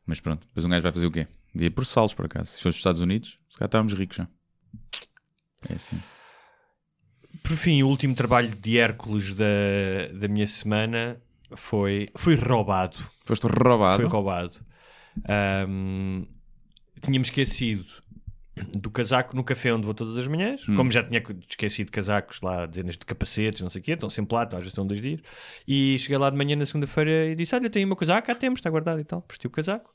Mas pronto, depois um gajo vai fazer o quê? Devia processá-los por acaso. Se fosse os Estados Unidos, se calhar estávamos ricos já. É assim. Por fim, o último trabalho de Hércules da, da minha semana foi, foi roubado. Foste roubado. Foi roubado. Ahm, tínhamos esquecido do casaco no café onde vou todas as manhãs. Hum. Como já tinha esquecido casacos lá, dezenas de capacetes, não sei o quê, estão sempre lá, às vezes estão dois dias. E cheguei lá de manhã na segunda-feira e disse: Olha, tenho o meu casaco, cá temos, está guardado e tal. Vesti o casaco.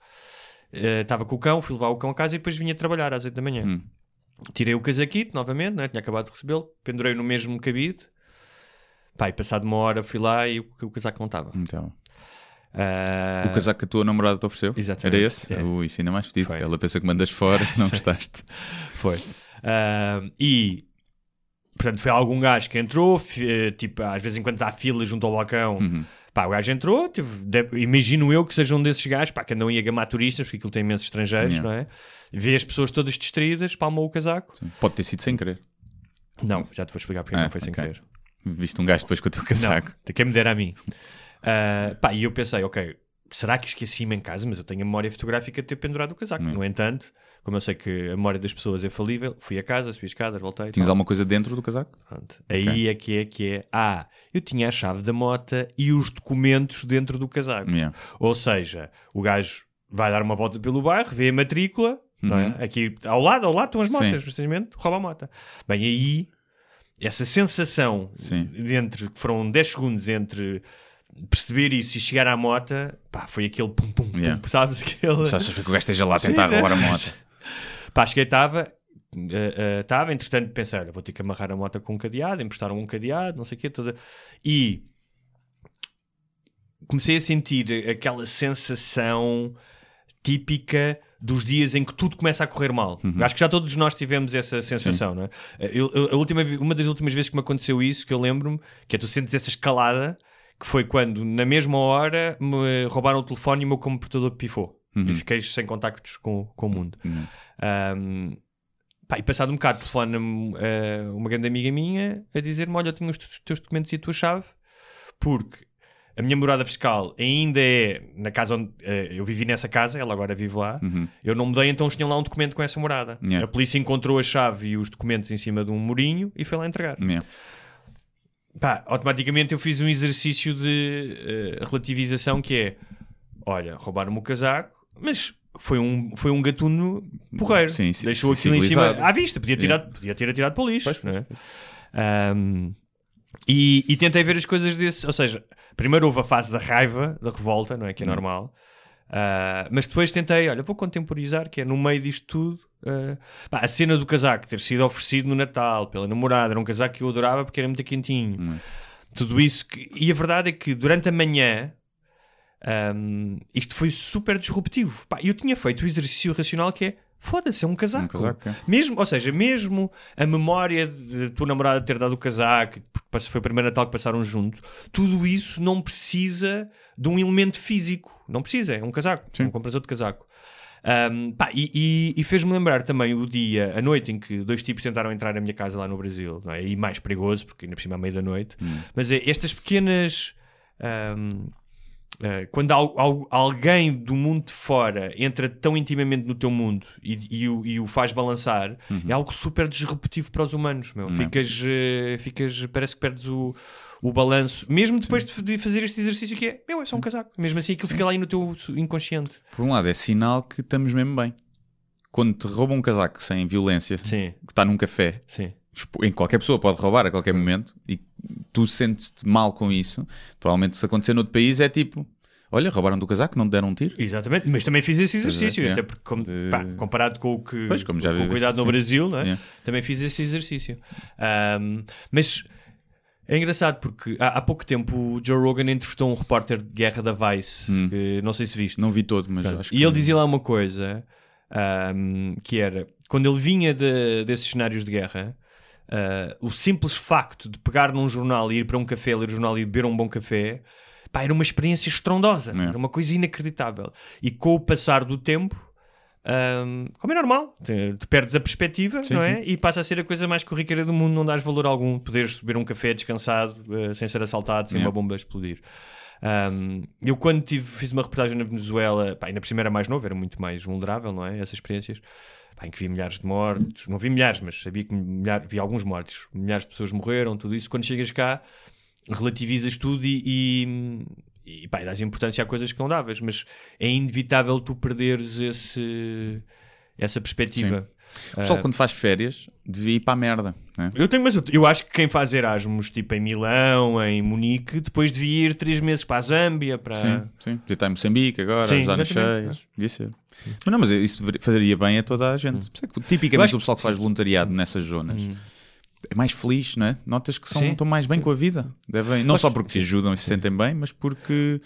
Eh, Estava com o cão, fui levar o cão a casa e depois vinha trabalhar às 8 da manhã. Hum. Tirei o casaquito novamente, né? tinha acabado de recebê-lo, pendurei no mesmo cabide. Pá, e passado uma hora fui lá e o, o casaco não estava. Então, Ah, o casaco que a tua namorada te ofereceu? Exatamente, Era esse? é. Ui, isso ainda mais fedido. Ela pensa que mandas fora não gostaste. Foi. Ah, e, portanto, foi algum gajo que entrou, eh, tipo, às vezes enquanto há fila junto ao balcão, Uhum. pá, o gajo entrou, tipo, deve- imagino eu que seja um desses gajos, pá, que andam aí a gamar turistas, porque aquilo tem imensos estrangeiros, Yeah. não é? Vê as pessoas todas distraídas, palmou o casaco. Sim. Pode ter sido sem querer. Não, já te vou explicar porque Ah, não foi sem ok. querer. Viste um gajo depois com o teu casaco. Não, quem me dera a mim. Ah, pá, e eu pensei, ok, será que esqueci-me em casa? Mas eu tenho a memória fotográfica de ter pendurado o casaco. Hum. No entanto, como eu sei que a memória das pessoas é falível, fui a casa, subi as escadas, voltei. Tinhas alguma coisa dentro do casaco? Pronto. Aí é que é que é. Ah, eu tinha a chave da mota e os documentos dentro do casaco. Yeah. Ou seja, o gajo vai dar uma volta pelo bairro, vê a matrícula, não é? Uhum. Aqui ao lado, ao lado estão as motas, Sim. justamente, rouba a mota. Bem, aí essa sensação Sim. entre que foram 10 segundos entre perceber isso e chegar à mota, pá, foi aquele pum pum, pum Yeah. sabes? Aquele... Achas que o gajo esteja lá a Sim, tentar roubar a moto. Pá, cheguei, estava, estava, entretanto pensei, olha, vou ter que amarrar a moto com um cadeado, emprestaram um cadeado, não sei o quê, toda... e comecei a sentir aquela sensação típica dos dias em que tudo começa a correr mal. Uhum. Acho que já todos nós tivemos essa sensação, não é? Eu- eu- a última, uma das últimas vezes que me aconteceu isso, que eu lembro-me, que é tu sentes essa escalada, que foi quando, na mesma hora, me roubaram o telefone e o meu computador pifou. Uhum. E fiquei sem contactos com, com o mundo. Ahm, pá, e passado um bocado, telefone-me eh, uma grande amiga minha a dizer-me: Olha, eu tenho os te- teus documentos e a tua chave, porque a minha morada fiscal ainda é na casa onde eh, eu vivi nessa casa, ela agora vive lá. Eu não mudei, então eles tinham lá um documento com essa morada. Yeah. A polícia encontrou a chave e os documentos em cima de um murinho e foi lá entregar. Yeah. Pá, automaticamente eu fiz um exercício de eh, relativização que é: olha, roubaram-me o casaco, mas foi um, foi um gatuno porreiro. Sim, sim, Deixou aquilo em cima à vista, podia, tirar, Yeah. podia ter atirado para o lixo. não é? Ahm, e, e tentei ver as coisas desse, ou seja, primeiro houve a fase da raiva, da revolta, não é? Que é normal. Ah, mas depois tentei, olha, vou contemporizar, que é no meio disto tudo. Ah, pá, a cena do casaco ter sido oferecido no Natal pela namorada, era um casaco que eu adorava porque era muito quentinho. Tudo isso. Que... E a verdade é que durante a manhã ahm, isto foi super disruptivo. Pá, eu tinha feito o exercício racional que é foda-se, é um casaco. Um casaco, é. Mesmo, ou seja, mesmo a memória de tua namorada ter dado o casaco, porque foi o primeiro Natal que passaram juntos, tudo isso não precisa de um elemento físico. Não precisa, é um casaco. Não compras outro casaco. Um, pá, e e- e fez-me lembrar também o dia, a noite em que dois tipos tentaram entrar na minha casa lá no Brasil, não é? E mais perigoso, porque ainda por cima à meia da noite. Mas é estas pequenas. um, Uh, quando al- al- alguém do mundo de fora entra tão intimamente no teu mundo e, e o, e o faz balançar, é algo super disruptivo para os humanos. Meu. Não. Ficas, uh, ficas, parece que perdes o, o balanço, mesmo depois de, de fazer este exercício que é, meu, é só um casaco. Mesmo assim, aquilo fica lá aí no teu inconsciente. Por um lado, é sinal que estamos mesmo bem. Quando te roubam um casaco sem violência, Sim, que está num café, sim. em qualquer pessoa pode roubar a qualquer momento, e tu sentes-te mal com isso, provavelmente se acontecer noutro país é tipo, olha, roubaram do casaco, não te deram um tiro. Exatamente, mas também fiz esse exercício, é, até é. porque, como- De- pá, comparado com o que Pois, como já com o cuidado no sim. Brasil, é? Yeah. também fiz esse exercício. Ahm, mas é engraçado porque há, há pouco tempo o Joe Rogan entrevistou um repórter de guerra da Vice, que não sei se viste. Não vi todo, mas Pronto. acho que... E ele dizia lá uma coisa ahm, que era quando ele vinha de- desses cenários de guerra, ah, o simples facto de pegar num jornal e ir para um café, ler o jornal e beber um bom café, pá, era uma experiência estrondosa, É. era uma coisa inacreditável. E com o passar do tempo. Ahm, como é normal, te, te perdes a perspectiva, Sim, não é? E passa a ser a coisa mais corriqueira do mundo, não dás valor algum, poderes beber um café descansado, eh, sem ser assaltado, sem Yeah. uma bomba a explodir. Um, eu quando tive, fiz uma reportagem na Venezuela, pá, ainda por cima era mais novo, era muito mais vulnerável, não é? Essas experiências, pá, em que vi milhares de mortos, não vi milhares, mas sabia que milhar, vi alguns mortos, milhares de pessoas morreram, tudo isso. Quando chegas cá, relativizas tudo e, e, e pá, dás importância a coisas que não davas, mas é inevitável tu perderes esse, essa perspectiva. O pessoal Ah, quando faz férias devia ir para a merda, né? eu tenho, mas eu, eu acho que quem faz Erasmus, tipo em Milão, em Munique, depois devia ir três meses para a Zâmbia, para. Sim, sim. Podia estar em Moçambique agora, Sim, ajudar exatamente. cheias. Devia ser. Mas não, mas isso faria bem a toda a gente. Isso é Tipicamente acho o pessoal que faz voluntariado nessas zonas é mais feliz, não é? Notas que são, Sim. estão mais bem com a vida. Devem, não só porque se ajudam e se sentem bem, mas porque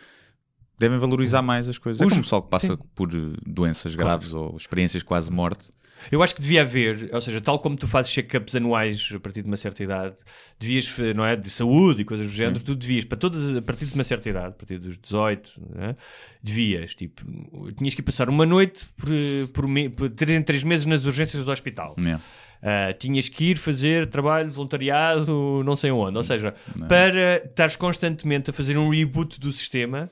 devem valorizar mais as coisas. É Os- como o pessoal que passa sim. por eh, doenças Claro. graves ou experiências quase morte. Eu acho que devia haver, ou seja, tal como tu fazes check-ups anuais a partir de uma certa idade, devias, não é? De saúde e coisas do género, tu devias, para todas, a partir de uma certa idade, a partir dos 18, não é? devias, tipo, tinhas que passar uma noite por, por, me- por três em três meses nas urgências do hospital. Yeah. Uh, tinhas que ir fazer trabalho de voluntariado, não sei onde. Ou seja, para estares constantemente a fazer um reboot do sistema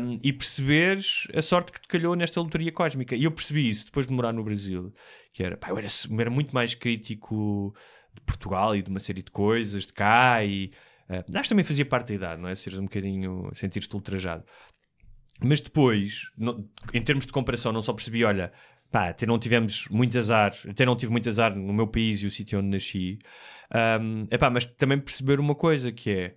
um, e perceberes a sorte que te calhou nesta lotaria cósmica. E eu percebi isso depois de morar no Brasil, que era, pá, eu era, era muito mais crítico de Portugal e de uma série de coisas, de cá e. Uh, acho que também fazia parte da idade, não é? Seres um bocadinho. sentir-te ultrajado. Mas depois, no- em termos de comparação, não só percebi, olha, pá, até não tivemos muito azar, até não tive muito azar no meu país e o sítio onde nasci, Ahm, epá, mas também perceber uma coisa que é,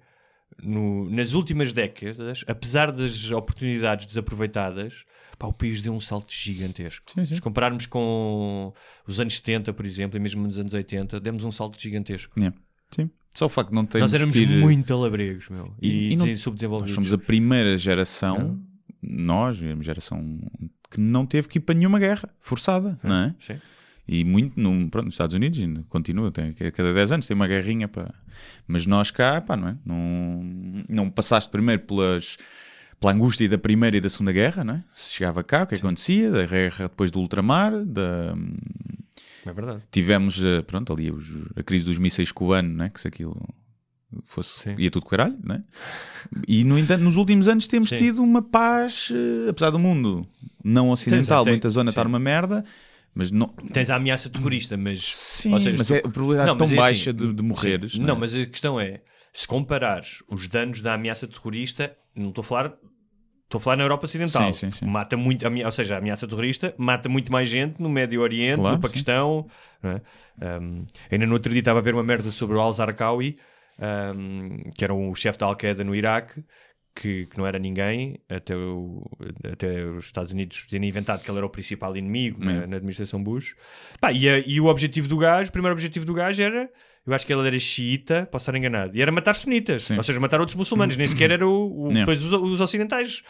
no- nas últimas décadas, apesar das oportunidades desaproveitadas, pá, o país deu um salto gigantesco. Sim, sim. Se compararmos com os anos 70, por exemplo, e mesmo nos anos 80, demos um salto gigantesco. Yeah. Sim. Só o facto de não termos Nós éramos ir- muito alabregos, meu, e, E- e não- desen- Nós subdesenvolvidos. somos a primeira geração, nós, a geração que não teve que ir para nenhuma guerra forçada, não é? Sim. E muito, no, pronto, nos Estados Unidos continua, tem, a cada 10 anos tem uma guerrinha para. Mas nós cá, pá, não é? Não, não passaste primeiro pelas, pela angústia da Primeira e da Segunda Guerra, não é? Se chegava cá, o que acontecia? Da guerra depois do ultramar, da. É verdade. Tivemos, eh, pronto, ali os- a crise dos mísseis cubano, né? que se aquilo fosse, Sim. ia tudo caralho, né? E, no entanto, nos últimos anos temos Sim. tido uma paz, eh, apesar do mundo não ocidental, muita zona estar uma merda, mas não... Tens a ameaça terrorista, mas. Sim, seja, mas tu- é a probabilidade Não, tão é baixa assim, de, de morreres. Não, é? mas a questão é: se comparares os danos da ameaça terrorista, não estou a falar. Estou a falar na Europa Ocidental, Sim, sim, sim. mata muito, ou seja, a ameaça terrorista mata muito mais gente no Médio Oriente, Claro, no Paquistão. não é? Um, ainda no outro dia estava a ver uma merda sobre o Al-Zarqawi, um, que era o chefe da Al-Qaeda no Iraque, que, que não era ninguém, até, o- até os Estados Unidos terem inventado que ele era o principal inimigo na, É. na administração Bush. Pá, e, a- e o objetivo do gajo, o primeiro objetivo do gajo era, eu acho que ele era xiita, posso estar enganado, e era matar sunitas, Sim. ou seja, matar outros muçulmanos, nem sequer era o, o- depois os, os ocidentais.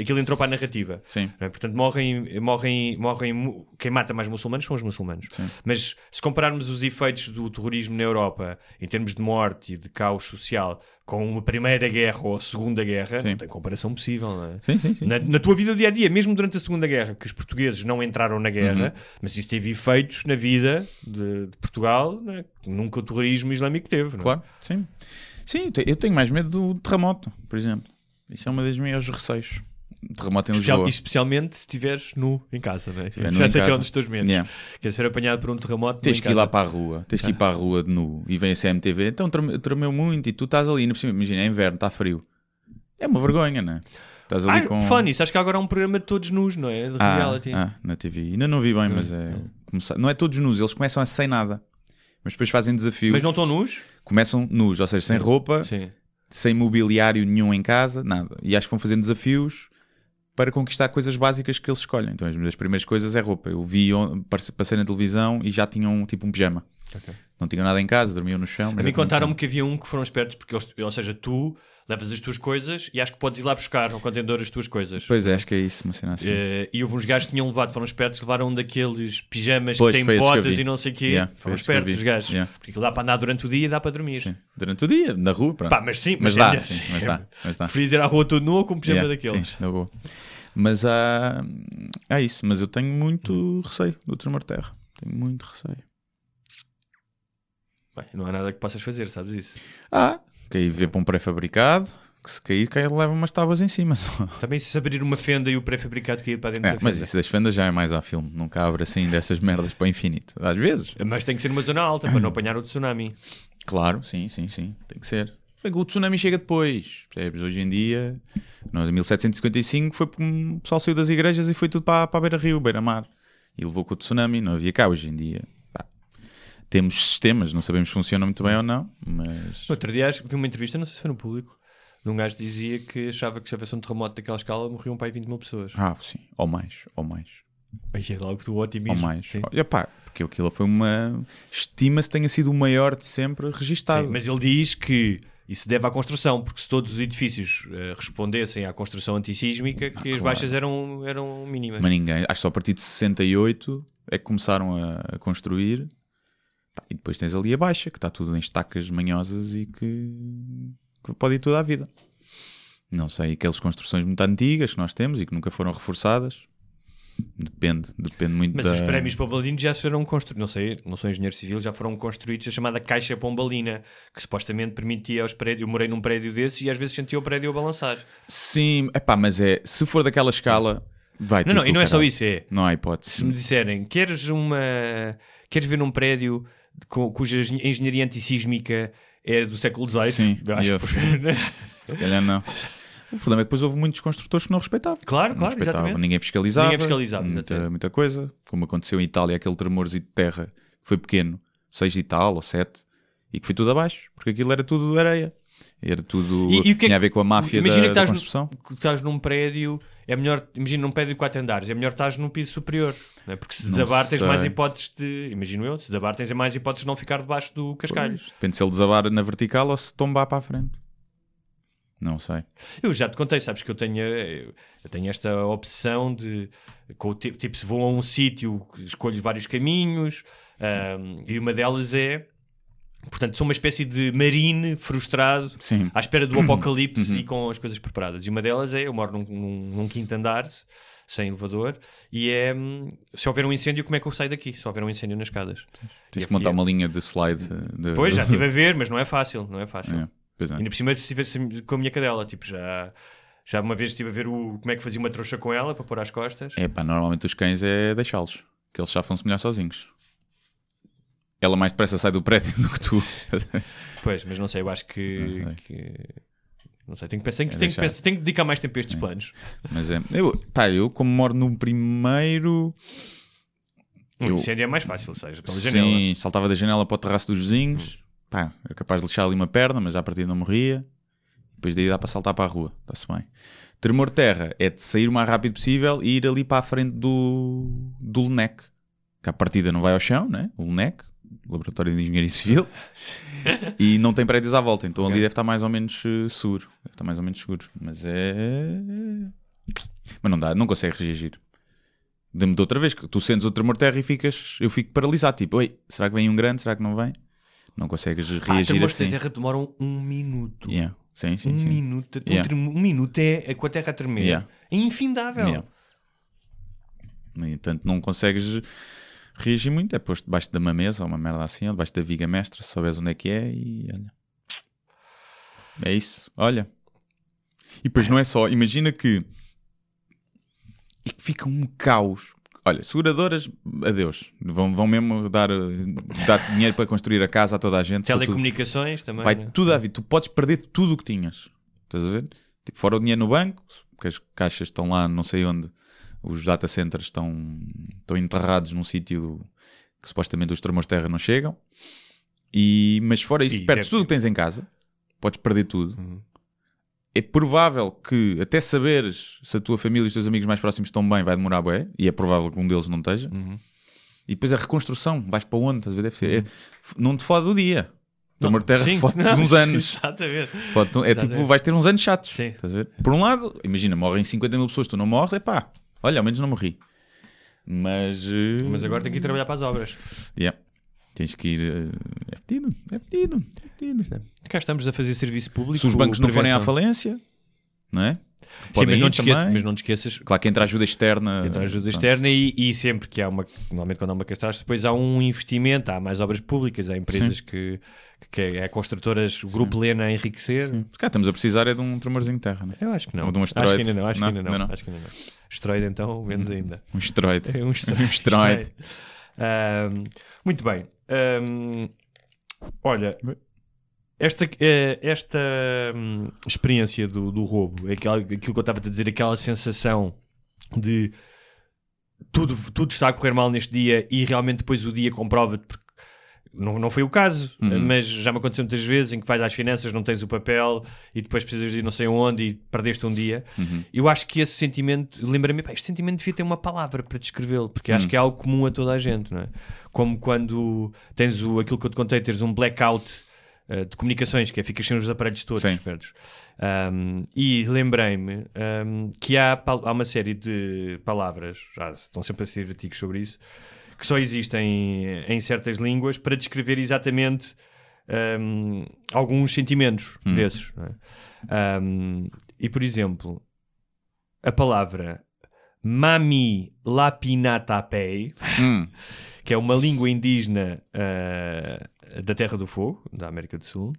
Aquilo entrou para a narrativa. É? Portanto, morrem, morrem, morrem. Quem mata mais muçulmanos são os muçulmanos. Sim. Mas se compararmos os efeitos do terrorismo na Europa em termos de morte e de caos social com uma primeira guerra ou a segunda guerra, Sim. não tem comparação possível, não é? Sim, sim, sim. Na, na tua vida do dia a dia, mesmo durante a Segunda Guerra, que os portugueses não entraram na guerra, Uhum. mas isso teve efeitos na vida de, de Portugal né, que nunca o terrorismo islâmico teve. não é? Claro, sim. Sim, eu te- eu tenho mais medo do terremoto, por exemplo. Isso é uma das minhas receios. Terremoto em Especial- Lisboa. especialmente se estiveres nu em casa, não é? estiver Já sei que é um dos teus medos. Yeah. Queres ser apanhado por um terremoto? Tens que ir lá para a rua, tens que ir para a rua de nu e vem a CMTV. Então treme- tremeu muito e tu estás ali, imagina, é inverno, está frio. É uma vergonha, não é? Estás ali Ah, com. fã nisso, acho que agora há um programa de todos nus, não é? De ah, reality. ah, na TV. Ainda não vi bem, mas é. começar- Não é todos nus, eles começam a sem nada. Mas depois fazem desafios. Mas não estão nus? Começam nus, ou seja, sem roupa, Sim. sem mobiliário nenhum em casa, nada. E acho que vão fazendo desafios para conquistar coisas básicas que eles escolhem. Então, as primeiras coisas é roupa. Eu vi, passei na televisão e já tinham tipo um pijama. Não tinham nada em casa, dormiam no chão. A mas mim contaram-me que havia um que foram espertos, porque, ou seja, tu levas as tuas coisas e acho que podes ir lá buscar no contenedor as tuas coisas. Pois é, acho que é isso, uma cena assim. Eh, e houve uns gajos que tinham levado, foram espertos, levaram um daqueles pijamas Pois, que têm que botas vi. e não sei o quê. Yeah, foram que espertos os gajos. Yeah. Porque dá para andar durante o dia e dá para dormir. Sim. Durante o dia, na rua, pronto. Pá, mas sim, mas mas, dá, é sim, mas dá, mas dá. Preferias ir à rua todo nu com um pijama Yeah, daqueles? Sim, na boa. Mas há, há isso, mas eu tenho muito receio do tremor de terra. Tenho muito receio. Bem, não há nada que possas fazer, sabes isso? Ah, cair ver para um pré-fabricado, que se cair, cai, leva umas tábuas em cima. só. Também se abrir uma fenda e o pré-fabricado cair para dentro É, da mas fenda. isso das fendas já é mais a filme, nunca abre assim dessas merdas para o infinito. Às vezes, Mas tem que ser numa zona alta para não apanhar o tsunami. claro, sim, sim, sim, tem que ser. O tsunami chega depois, percebes? Hoje em dia, nós, em 1755, foi porque o pessoal saiu das igrejas e foi tudo para, para a beira-rio, beira-mar. E levou com o tsunami, não havia cá hoje em dia. Temos sistemas, não sabemos se funcionam muito bem ou não, mas... Outro dia acho que vi uma entrevista, não sei se foi no público, de um gajo que dizia que achava que se houvesse um terremoto daquela escala morriam para aí 20 mil pessoas. Ah, sim, ou mais, ou mais. Aí é logo do Ou otimismo. mais. Sim. E, pá, porque aquilo foi uma... Estima-se que tenha sido o maior de sempre registado. Sim, mas ele diz que isso deve à construção, porque se todos os edifícios eh, respondessem à construção antissísmica, que as claro. baixas eram, eram mínimas. Mas ninguém, acho que só a partir de 68 é que começaram a, a construir. Pá, e depois tens ali a baixa, que está tudo em estacas manhosas e que, que pode ir toda a vida. Não sei, aquelas construções muito antigas que nós temos e que nunca foram reforçadas. Depende, depende muito Mas da... os prémios Pombalino já foram construídos, não sei, não sou engenheiro civil, já foram construídos a chamada Caixa Pombalina, que supostamente permitia aos prédios. Eu morei num prédio desses e às vezes sentia o prédio a balançar. Sim, epá, mas é, se for daquela escala, vai Não, não, e não é só caralho. isso, é. Não há Se hipótese. me disserem, queres uma. Queres ver um prédio cuja engenharia antissísmica é do século XVIII? Sim, acho eu- que Se calhar não. O problema é que depois houve muitos construtores que não respeitavam. Claro, Não claro, respeitavam. exatamente. Ninguém fiscalizava. Ninguém fiscalizava, muita, muita coisa. Como aconteceu em Itália, aquele tremorzinho de terra que foi pequeno, 6 e tal, ou 7, e que foi tudo abaixo, porque aquilo era tudo areia. Era tudo. E- e o que é tinha a que- ver com a máfia imagina da, que da estás no- construção. que estás num prédio, é melhor, imagina num prédio de 4 andares, é melhor estás num piso superior, não é? porque se desabar tens mais hipóteses de, imagino eu, se desabar tens mais hipóteses de não ficar debaixo do cascalho. Pois, Depende se ele desabar na vertical ou se tombar para a frente. Não sei. Eu já te contei, sabes que eu tenho, eu tenho esta opção de, com tipo, se vou a um sítio, escolho vários caminhos, ahm, e uma delas é, portanto, sou uma espécie de marine frustrado, Sim. à espera do apocalipse e com as coisas preparadas. E uma delas é, eu moro num, num, num quinto andar, sem elevador, e é, se houver um incêndio, como é que eu saio daqui? Se houver um incêndio nas escadas. Tens E que montar é- uma linha de slide. De... Pois, já estive a ver, mas não é fácil, não é fácil. É, pois é. Ainda por cima estive com a minha cadela, tipo, já, já uma vez estive a ver o, como é que fazia uma trouxa com ela para pôr às costas. É pá, normalmente os cães é deixá-los, que eles chafam-se melhor sozinhos. Ela mais depressa sai do prédio do que tu. Pois, mas não sei, eu acho que. Não sei. que- Não sei, tenho que, pensar, tenho, que- É tenho, que tenho dedicar mais tempo a estes planos. Mas é. Eu, pá, eu como moro no primeiro. Um Eu- incêndio é mais fácil, ou seja, pela janela. Sim, saltava da janela para o terraço dos vizinhos. Pá, era capaz de lixar ali uma perna, mas já a partir não morria. Depois daí dá para saltar para a rua. Está-se bem. Tremor de terra é de sair o mais rápido possível e ir ali para a frente do, do LNEC. Que a partida não vai ao chão, né? O LNEC, Laboratório de Engenharia Civil. e não tem prédios à volta. Então ali Ok. deve estar mais ou menos eh, seguro. Deve estar mais ou menos seguro. Mas é. Mas não dá, não consegue reagir. Dê-me de outra vez, que tu sentes o tremor de terra e ficas, eu fico paralisado, tipo, oi, será que vem um grande, será que não vem? Não consegues Ah, reagir tremores assim. de terra demoram um minuto. Yeah. Sim, sim, um sim. minuto. Um, Yeah. trem- um minuto é, é com a terra a tremer. Yeah. É infindável. Yeah. No entanto, não consegues reagir muito, é posto debaixo de uma mesa ou uma merda assim, ou debaixo da viga mestra, se souberes onde é que é e olha. É isso, olha. E depois não é só, imagina que e que fica um caos. Olha, seguradoras, adeus. Vão, vão mesmo dar, dar dinheiro para construir a casa a toda a gente. for tudo- Telecomunicações também. Vai né? tudo à vida. Tu podes perder tudo o que tinhas. Estás a ver? Tipo, fora o dinheiro no banco, porque as caixas estão lá, não sei onde. Os data centers estão, estão enterrados num sítio que supostamente os tremores de terra não chegam. E, mas fora isso, E perdes tudo o que tens em casa. Podes perder tudo. Uhum. É provável que até saberes se a tua família e os teus amigos mais próximos estão bem vai demorar bué. E é provável que um deles não esteja. Uhum. E depois a reconstrução, vais para onde? Estás a ver? Deve ser. é- f- não te fode o dia. De terra não, uns anos. Exatamente. Fode-te- é tipo, Exatamente. vais ter uns anos chatos. Sim. Estás a ver? Por um lado, imagina, morrem 50 mil pessoas, tu não morres, é pá, olha, ao menos não morri. Mas. eh, Mas agora tenho que ir trabalhar para as obras. yeah. Tens que ir. eh, É pedido, é pedido, é pedido. Cá estamos a fazer serviço público. Se os bancos não forem à falência, não é? Sim, mas não, esqueças, mas não te esqueças Claro que entra ajuda externa. Entra ajuda externa e, e sempre que há uma, normalmente quando há uma catástrofe, depois há um investimento, há mais obras públicas, há empresas que, que é construtoras, o grupo Lena a enriquecer. Sim. Se calhar estamos a precisar é de um tremorzinho de terra, não é? Eu acho que não. Ou de um acho que asteroide. ainda não, acho Não, que ainda não, ainda não. acho que ainda não. Asteroide então, menos ainda. Um asteroide. É um asteroide. Um. Ahm, muito bem. Ahm, olha, esta, eh, esta hum, experiência do, do roubo, aquela, aquilo que eu estava a dizer, aquela sensação de tudo, tudo está a correr mal neste dia e realmente depois o dia comprova-te porque não, não foi o caso, Uhum. mas já me aconteceu muitas vezes em que vais às finanças, não tens o papel e depois precisas de ir não sei onde e perdeste um dia. Uhum. Eu acho que esse sentimento, lembra-me, este sentimento devia ter uma palavra para descrevê-lo, porque acho que é algo comum a toda a gente, não é? Como quando tens o, aquilo que eu te contei, teres um blackout eh, de comunicações, que é ficas sem os aparelhos todos Sim. pertos. Um, e lembrei-me um, que há, há uma série de palavras, já estão sempre a ser artigos sobre isso, que só existem em certas línguas para descrever exatamente um, alguns sentimentos desses. não é? Um, e, por exemplo, a palavra Mami Lapinatapei, Hum, que é uma língua indígena ah, da Terra do Fogo, da América do Sul,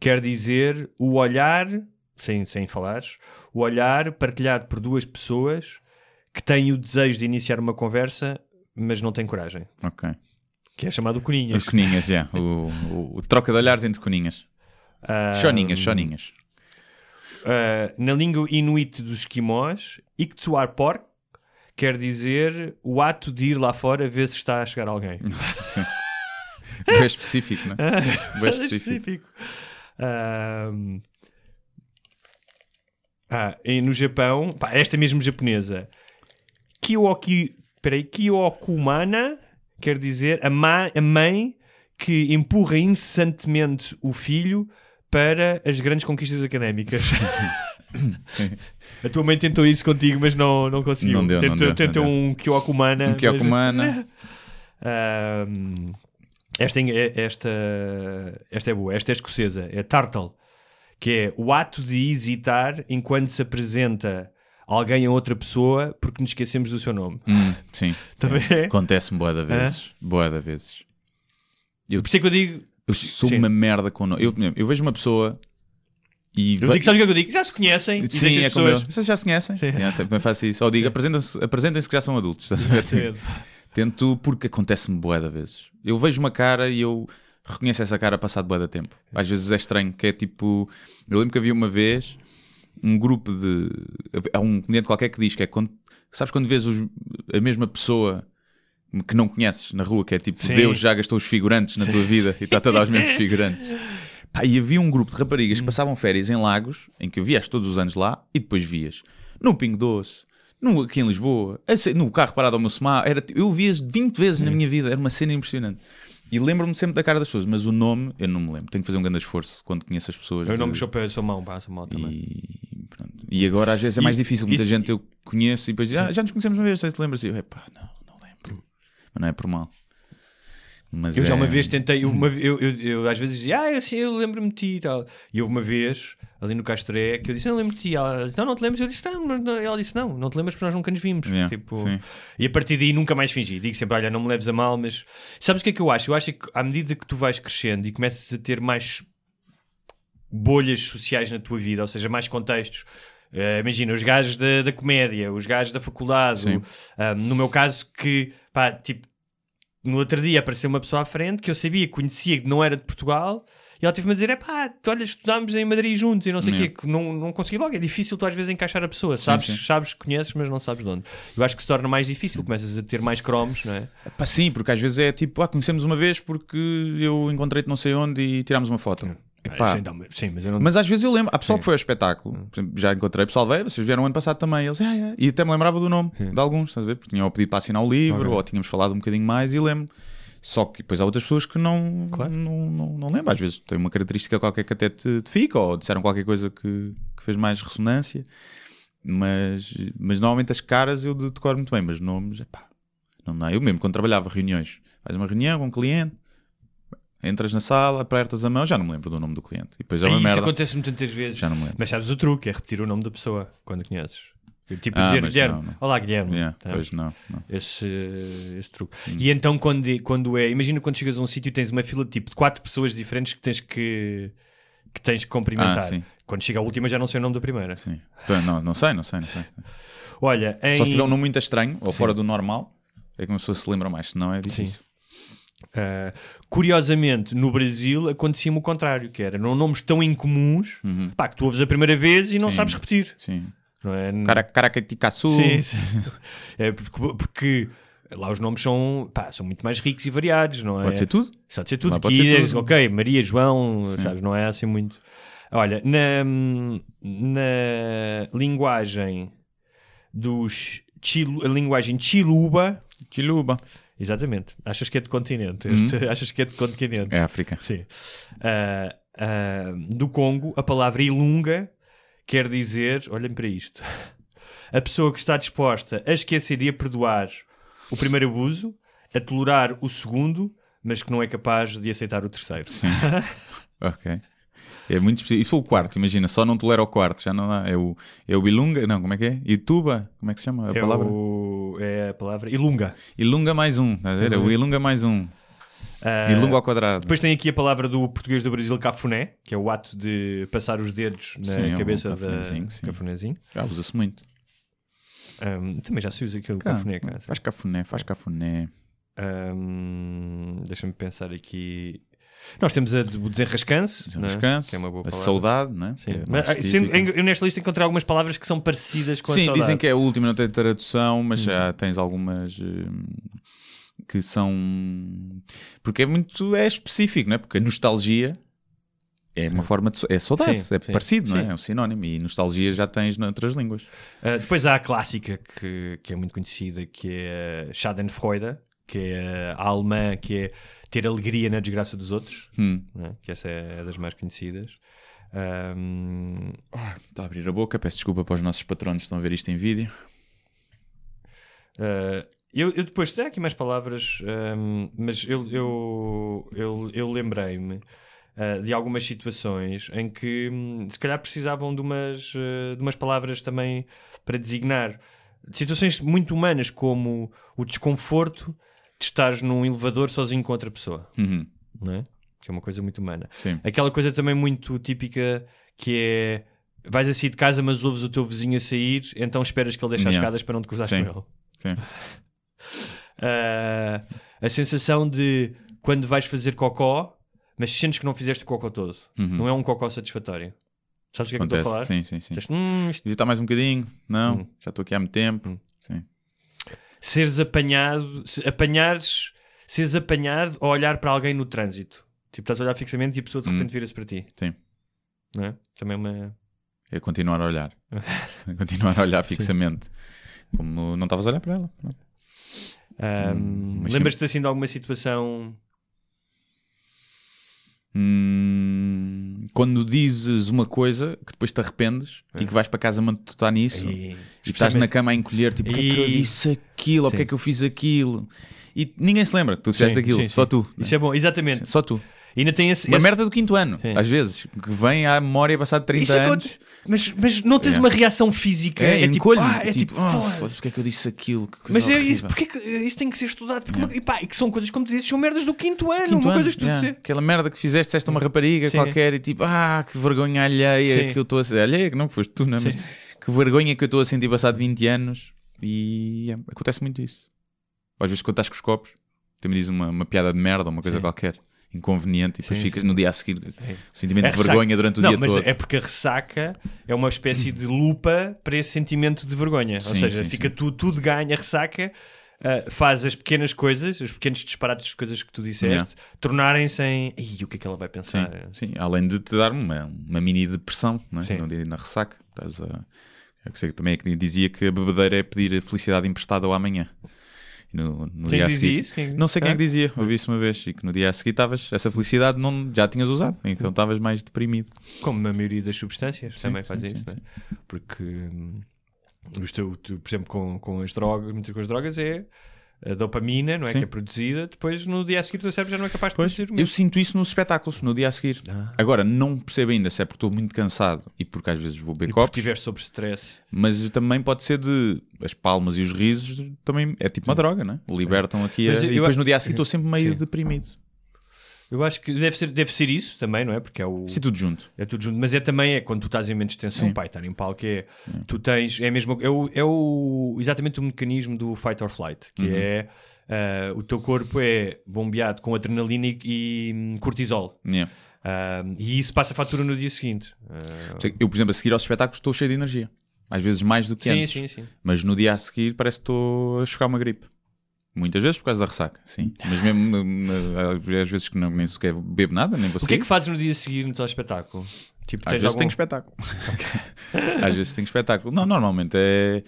quer dizer o olhar, sem, sem falares, o olhar partilhado por duas pessoas que têm o desejo de iniciar uma conversa, mas não têm coragem. ok. Que é chamado coninhas. Os coninhas, já. O, o- o troca de olhares entre coninhas. Ah, Choninhas, choninhas. ah, na língua inuit dos esquimós, Iktsuarpor quer dizer o ato de ir lá fora ver se está a chegar alguém. Bem específico, não é? Bem específico. Ah, e no Japão, pá, esta mesmo japonesa, Kiyoki, peraí, Kiyokumana quer dizer a, ma- a mãe que empurra incessantemente o filho para as grandes conquistas académicas. A tua mãe tentou isso contigo, mas não, não conseguiu. Não deu, não tentou deu, não tentou deu. um Kyokumana. Um Kyokumana. mas- esta, é- esta, esta é boa. Esta é escocesa. É Tartle. Que é o ato de hesitar enquanto se apresenta alguém a outra pessoa porque nos esquecemos do seu nome. Hum, sim. Também é? Acontece-me boa da vezes. Boa da vezes. Eu, Por isso é que eu digo. eu sou Sim. uma merda com nome. Eu, eu vejo uma pessoa e. Eu ve- digo, sabe o que é que eu digo? Já se conhecem. Sim, é as como eu. pessoas- Vocês já se conhecem? Sim. Yeah, também faço isso. Ou digo, apresentem-se apresentem-se que já são adultos. estás a ver? Exatamente. Tento, porque acontece-me bué da vezes. Eu vejo uma cara e eu reconheço essa cara passado bué da tempo. Às vezes é estranho, que é tipo... Eu lembro que havia uma vez um grupo de... Há um comediante qualquer que diz que é quando... Sabes quando vês os- a mesma pessoa que não conheces na rua, que é tipo Sim. Deus já gastou os figurantes na tua vida e está-te a dar os mesmos figurantes. Pá, e havia um grupo de raparigas Hum. que passavam férias em Lagos, em que eu vias todos os anos lá, e depois vias no Pingo Doce, no, aqui em Lisboa, no carro parado ao meu semar, era, eu vias 20 vezes na minha vida, era uma cena impressionante. E lembro-me sempre da cara das pessoas, mas o nome eu não me lembro. Tenho que fazer um grande esforço quando conheço as pessoas. Eu não de- me sou, pé- sou mau, pá, sou mau também. e, pronto. E agora às vezes é E- mais difícil. Muita isso- gente eu conheço e depois diz, ah, já nos conhecemos uma vez, sei se te lembras? E eu, epá, não, não lembro. Mas não é por mal. Mas Eu já é- uma vez tentei, uma, eu, eu, eu às vezes dizia, ah, eu, sim, eu lembro-me de ti e tal. E houve uma vez, ali no Castré, que eu disse, não lembro de ti. Ela disse, não, não te lembras? Eu disse, não, não, ela disse, não, não te lembras porque nós nunca nos vimos. Yeah, tipo, sim. e a partir daí nunca mais fingi. Digo sempre, olha, não me leves a mal, mas sabes o que é que eu acho? Eu acho que à medida que tu vais crescendo e começas a ter mais bolhas sociais na tua vida, ou seja, mais contextos. Eh, imagina, os gajos da, da comédia, os gajos da faculdade, o- ah, no meu caso, que pá, tipo, no outro dia apareceu uma pessoa à frente que eu sabia, conhecia, que não era de Portugal, e ela teve-me a dizer: é pá, olha, estudámos em Madrid juntos e não sei o Yeah. quê, que não, não consegui logo. É difícil tu às vezes encaixar a pessoa, sabes, sim. sabes, conheces, mas não sabes de onde. Eu acho que se torna mais difícil, começas a ter mais cromos, não é? Pá, sim, porque às vezes é tipo, ah, conhecemos uma vez porque eu encontrei-te não sei onde e tirámos uma foto. Epá, Sim, sim, mas não. Mas às vezes eu lembro, há pessoal Sim. que foi ao espetáculo, exemplo, já encontrei pessoal veio, vocês vieram ano passado também, eles, ah, é. e até me lembrava do nome de alguns, estás a ver? Porque tinham pedido para assinar o livro, Ok. ou tínhamos falado um bocadinho mais e lembro. Só que depois há outras pessoas que não, Claro. não, não, não lembram. Às vezes tem uma característica qualquer que até te, te fica, ou disseram qualquer coisa que, que fez mais ressonância. Mas, mas normalmente as caras eu decoro muito bem, mas nomes, epá, não dá. Eu mesmo, quando trabalhava reuniões, faz uma reunião com um cliente, entras na sala, apertas a mão, já não me lembro do nome do cliente. E depois é uma Isso merda. acontece-me tantas vezes. Já não me lembro. Mas sabes o truque, é repetir o nome da pessoa quando conheces. Tipo Ah, dizer Guilherme, não, não. olá Guilherme. Yeah, Tá? pois não, não. esse, esse truque. E então, quando, quando é. Imagina quando chegas a um sítio e tens uma fila de tipo de quatro pessoas diferentes que tens que, que, tens que cumprimentar. Ah, sim. Quando chega a última, já não sei o nome da primeira. Sim. Então, Não, não sei, não sei, não sei. Olha, em, Só se tiver um nome muito estranho ou fora do normal, é que uma pessoa se lembra mais, senão é difícil. Ah, curiosamente, no Brasil acontecia-me o contrário, que era não nomes tão incomuns pá, que tu ouves a primeira vez e não Uhum. Sim. sabes repetir. Sim. Não é? Cara, Caracaticaçu. Sim, sim. É porque, porque lá os nomes são, pá, são muito mais ricos e variados, não é? Pode ser tudo. Pode ser tudo. Pode ser é, tudo. Ok, Maria, João, sabes, não é assim muito. Olha, na, na linguagem dos chilu, a linguagem chiluba, Chiluba. Exatamente, achas que é de continente? Este- achas que é de continente? É África. Sim. Ah, ah, do Congo, a palavra ilunga quer dizer, olhem para isto, a pessoa que está disposta a esquecer e a perdoar o primeiro abuso, a tolerar o segundo, mas que não é capaz de aceitar o terceiro. Sim. ok. É muito específico. E foi o quarto, imagina, só não tolera o quarto, já não dá. É o, é o Ilunga, não, como é que é? Ituba, como é que se chama a É, palavra? o- é a palavra ilunga. Ilunga mais um, a ver? É o Ilunga mais um. Ah, Ilunga ao quadrado. Depois tem aqui a palavra do português do Brasil, cafuné, que é o ato de passar os dedos na Sim, é um cabeça cafunézinho, da sim. cafunézinho. Já usa-se muito. Ahm, também já se usa aquele Cá, cafuné, cara. Faz cafuné, faz cafuné. Ahm, Deixa-me pensar aqui. Nós temos a do desenrascanço, não é? Que é uma boa a saudade, né? Sim. É Mas, ah, eu nesta lista encontrei algumas palavras que são parecidas com a Sim, saudade. dizem que é a última, não tem tradução, mas Uhum. já tens algumas hum, que são. Porque é muito é específico, não é? Porque a nostalgia é uma forma de. É saudade, Sim, é sim, parecido, não sim. é? É um sinónimo. E nostalgia já tens noutras línguas. Ah, depois há a clássica que, que é muito conhecida, que é Schadenfreude, que é a alemã, que é ter alegria na desgraça dos outros, Hum. não é? que essa é das mais conhecidas. Ahm, Ah, Está a abrir a boca, peço desculpa para os nossos patronos que estão a ver isto em vídeo. Uh, eu, eu depois tenho aqui mais palavras, um, mas eu, eu, eu, eu lembrei-me uh, de algumas situações em que hum, se calhar precisavam de umas, uh, de umas palavras também para designar situações muito humanas, como o desconforto de estares num elevador sozinho com outra pessoa, Uhum, não é? Que é uma coisa muito humana. Sim. Aquela coisa também muito típica que é vais a sair de casa, mas ouves o teu vizinho a sair, então esperas que ele deixe as Yeah. escadas para não te cruzar com ele. Sim. Ah, a sensação de quando vais fazer cocó, mas sentes que não fizeste o cocó todo. Não é um cocó satisfatório. Sabes o que é que eu estou a falar? Sim, sim, sim. "Hum, isto- Devia estar mais um bocadinho? Não, Hum. já estou aqui há muito tempo. Hum. Sim. Seres apanhado, se- apanhares, seres apanhado a olhar para alguém no trânsito. Tipo, estás a olhar fixamente e a pessoa de Hum. repente vira-se para ti. Sim. Não é? Também é uma. É continuar a olhar. É continuar a olhar fixamente. Como não estavas a olhar para ela. Ahm, Hum, Lembras-te assim de alguma situação? Hum, quando dizes uma coisa que depois te arrependes e que vais para casa matutar nisso E- e estás na cama a encolher, tipo, porque é que eu disse aquilo, ou porque é Sim. que eu fiz aquilo? E ninguém se lembra que tu fizeste Sim, aquilo, sim, só sim. tu. né? Isso é bom, exatamente. Só tu. E ainda tem esse. Uma esse- merda do quinto ano, Sim. às vezes, que vem à memória passado 30 Isso anos. acontece- Mas, mas não tens É. uma reação física. É, É, tipo, ah, é tipo, ah, foda-se. foda-se, porque é que eu disse aquilo? Que Mas é isso, porque é que isso tem que ser estudado? Porque uma- e pá, e que são coisas, como tu dizes, são merdas do quinto ano. Quinto uma ano, coisa que tu yeah. disseste. Aquela merda que fizeste, disseste a uma rapariga Sim. qualquer e tipo, ah, que vergonha alheia Sim. que eu estou a sentir. Alheia que não foste tu, não é? Mas que vergonha que eu estou a sentir passado 20 anos e é, acontece muito isso. Às vezes quando estás com os copos, também diz uma, uma piada de merda, uma coisa Sim. qualquer, inconveniente, e depois Sim, ficas sim. no dia a seguir, É. sentimento É de ressaca. vergonha durante o não, dia mas todo. é porque a ressaca é uma espécie de lupa para esse sentimento de vergonha. Ou Sim, seja, sim, fica sim. tudo, ganha. A ressaca ah, faz as pequenas coisas, os pequenos disparates de coisas que tu disseste, tornarem-se em. O que é que ela vai pensar? sim, além de te dar uma, uma mini depressão não é? Na ressaca. Estás a... Eu que sei que também é que dizia que a bebedeira é pedir a felicidade emprestada ao amanhã. No, no Quem dia a seguir, isso? Quem- Não sei quem é que dizia, ouvi isso uma vez. E que no dia a seguir estavas, essa felicidade não, já tinhas usado, então estavas mais deprimido. Como a maioria das substâncias Sim, também sim, fazem sim, isso, não é? Porque, hum, os teu- tu, por exemplo, com, com as drogas, muitas com as drogas é a dopamina, não é? Sim. Que é produzida, depois no dia a seguir o teu cérebro já não é capaz de Pois, produzir o eu mesmo. sinto isso nos espetáculos, no dia a seguir. Ah. Agora, não percebo ainda se é porque estou muito cansado e porque às vezes vou beber porque copos, estiver sob stress. mas também pode ser de as palmas e os risos, também é tipo uma droga, né? Libertam aqui a- eu- e depois eu- no dia a seguir estou sempre meio Sim. deprimido. Eu acho que deve ser, deve ser isso também, não é? Porque é o. Isso é tudo junto. É tudo junto, mas é também é quando tu estás em de tensão, Sim. pai, estar em palco é tu tens, é mesmo, é, o, é o, exatamente o mecanismo do fight or flight, que Uhum. é ah, o teu corpo é bombeado com adrenalina e, e, hum, cortisol. Yeah. Ah, e isso passa a fatura no dia seguinte. Ah, Eu, por exemplo, a seguir aos espetáculos estou cheio de energia. Às vezes mais do que sim, antes. sim, sim. Mas no dia a seguir parece que estou a chocar uma gripe. Muitas vezes por causa da ressaca, sim. Mas mesmo às vezes que não, nem sequer bebo nada, nem vou O que é que fazes no dia seguinte no teu espetáculo? Tipo, Às vezes algum- tenho espetáculo. Às vezes tenho espetáculo. Não, normalmente é.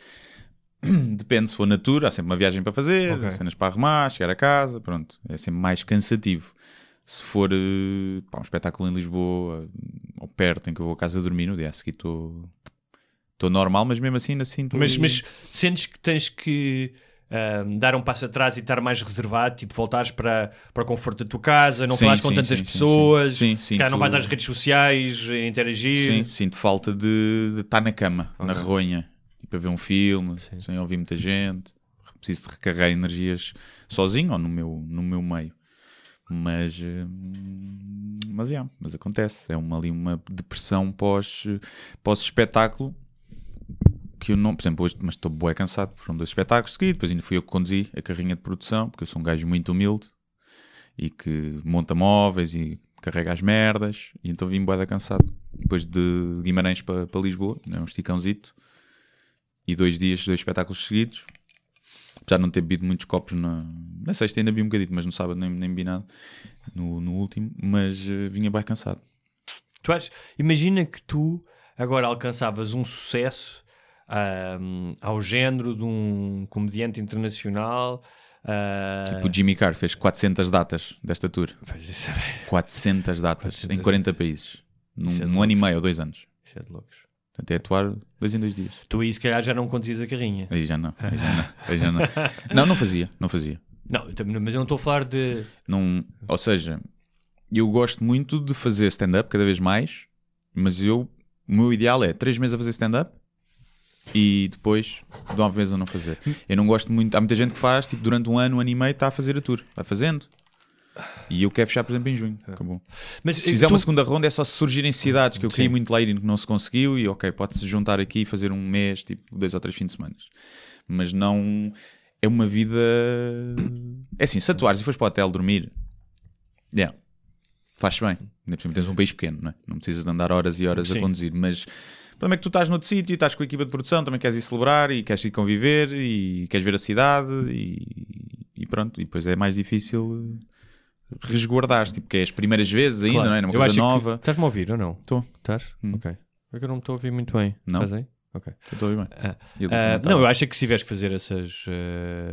Depende se for na tour, há sempre uma viagem para fazer, Ok. cenas para arrumar, chegar a casa, pronto. É sempre mais cansativo. Se for eh, pá, um espetáculo em Lisboa, ou perto, em que eu vou a casa dormir, no dia a seguir estou estou normal, mas mesmo assim ainda sinto. Mas, mas sentes que tens que ahm, dar um passo atrás e estar mais reservado, tipo, voltares para, para o conforto da tua casa, não Sim, falares com sim, tantas sim, sim, pessoas, sim. Sim, não vais às redes sociais interagir. Sim, sinto falta de, de estar na cama, na Ok. ronha, para ver um filme, Sim. sem ouvir muita gente. Preciso de recarregar energias sozinho ou no meu, no meu meio. Mas, hum, mas, yeah, mas acontece. É uma, ali uma depressão pós, pós espetáculo que eu não, por exemplo, hoje, mas estou bué cansado, foram dois espetáculos seguidos, depois ainda fui eu que conduzi a carrinha de produção, porque eu sou um gajo muito humilde e que monta móveis e carrega as merdas, e então vim bué cansado. Depois de Guimarães para, Lisboa, né, um esticãozito, e dois dias, dois espetáculos seguidos. Já não ter bebido muitos copos na, na sexta, ainda vi um bocadinho, mas no sábado nem, nem bebi nada, no, no último, mas eh, vinha bem cansado. Tu achas- imagina que tu agora alcançavas um sucesso ahm, ao género de um comediante internacional. ah, Tipo, o Jimmy Carr fez 400 datas desta tour. pois isso é- 400 datas 400. em 40 países. Num, é num ano e meio ou dois anos. Isso é de loucos. Portanto, é atuar dois em dois dias. Tu aí se calhar já não conduzias a carrinha. Aí já não, aí já não, aí já não. Não, não fazia, não fazia. Não, mas eu não estou a falar de. Não, ou seja, eu gosto muito de fazer stand-up cada vez mais, mas eu, o meu ideal é três meses a fazer stand-up e depois nove meses a não fazer. Eu não gosto muito, há muita gente que faz, tipo, durante um ano, um ano e meio, está a fazer a tour, vai fazendo. E eu quero fechar, por exemplo, em junho. Acabou. Mas Se fizer tu- uma segunda ronda é só se surgirem cidades que eu queria Sim. muito lá ir e que não se conseguiu e ok, pode-se juntar aqui e fazer um mês, tipo dois ou três fins de semana. Mas não é uma vida. É assim, se atuares e fores para o hotel dormir, yeah, faz bem. Ainda por cima tens um país pequeno, não, é? não precisas de andar horas e horas Sim. a conduzir. Mas o problema é que tu estás noutro sítio, estás com a equipa de produção, também queres ir celebrar e queres ir conviver e queres ver a cidade e, e pronto. E depois é mais difícil resguardar tipo, que é as primeiras vezes ainda, Claro. não é? Numa Eu coisa acho que- nova. Estás-me a ouvir ou não? Estou. Estás? Hum. Ok. É que eu não me estou a ouvir muito bem. Não? Estás aí? Ok. Eu estou a ouvir bem. Ah, Eu ah, também não, eu acho que se tiveres que fazer essas.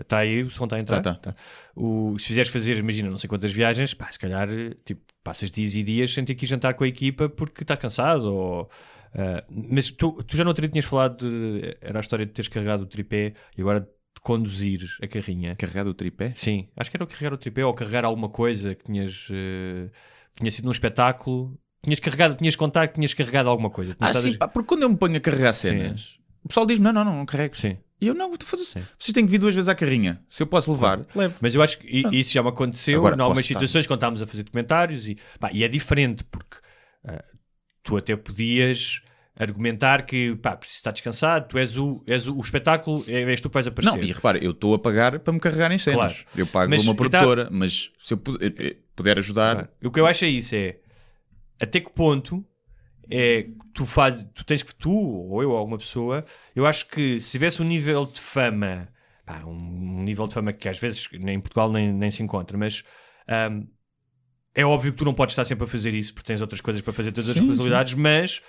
Está aí, o som está a entrar? Tá, tá, tá. O, se fizeres fazer, imagina, não sei quantas viagens, pá, se calhar tipo, passas dias e dias sem ter que ir jantar com a equipa porque estás cansado. Ou, ah, mas tu, tu já no outro dia tinhas falado de. Era a história de teres carregado o tripé e agora de conduzir a carrinha. Carregado o tripé? Sim, acho que era o carregar o tripé ou carregar alguma coisa que tinhas. eh, tinha sido num espetáculo. Tinhas carregado, tinhas contado que tinhas carregado alguma coisa. Ah, Tinhas sim, estado pá, porque quando eu me ponho a carregar cenas, o pessoal diz-me: não, não, não, não carrego. Sim. E eu não, vou fazer Sim. Vocês têm que vir duas vezes à carrinha. Se eu posso levar, levo. Mas eu acho que Pronto. isso já me aconteceu Agora, em algumas posso estar. situações quando estávamos a fazer documentários e, pá, e é diferente porque ah, tu até podias argumentar que pá, preciso estar descansado, tu és o, és o, o espetáculo, é- és tu que vais aparecer. Não, e repara, eu estou a pagar para me carregar em cenas. Claro. Eu pago Mas, uma produtora, mas se eu pu- eh, puder ajudar, Claro. O que eu acho é isso, é até que ponto é que tu fazes, tu tens que tu, ou eu, ou alguma pessoa, eu acho que se tivesse um nível de fama, pá, um nível de fama que às vezes nem em Portugal nem, nem se encontra, mas ahm, é óbvio que tu não podes estar sempre a fazer isso porque tens outras coisas para fazer, todas as Sim, responsabilidades, mas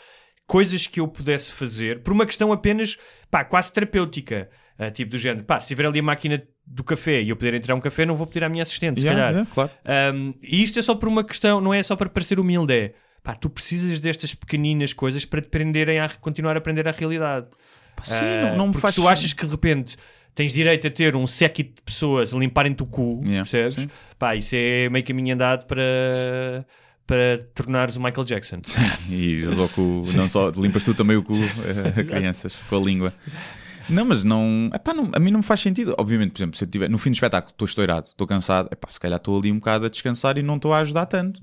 coisas que eu pudesse fazer por uma questão apenas pá, quase terapêutica, ah, tipo do género, pá, se tiver ali a máquina do café e eu puder entrar um café, não vou pedir à minha assistente, se Yeah, calhar. yeah, claro. Um, e isto é só por uma questão, não é só para parecer humilde, é pá, tu precisas destas pequeninas coisas para te prenderem a continuar a aprender a realidade. Sim, Ah, não, não me faz tu achas que de repente tens direito a ter um séquito de pessoas a limparem-te o cu, Yeah, percebes? sim. Pá, isso é meio caminho andado para, para tornares o Michael Jackson. Sim, e logo não só limpas tu também o cu eh, a crianças com a língua. Não, mas não, epá, não. A mim não me faz sentido. Obviamente, por exemplo, se eu tiver no fim do espetáculo, estou estourado, estou cansado, epá, se calhar estou ali um bocado a descansar e não estou a ajudar tanto.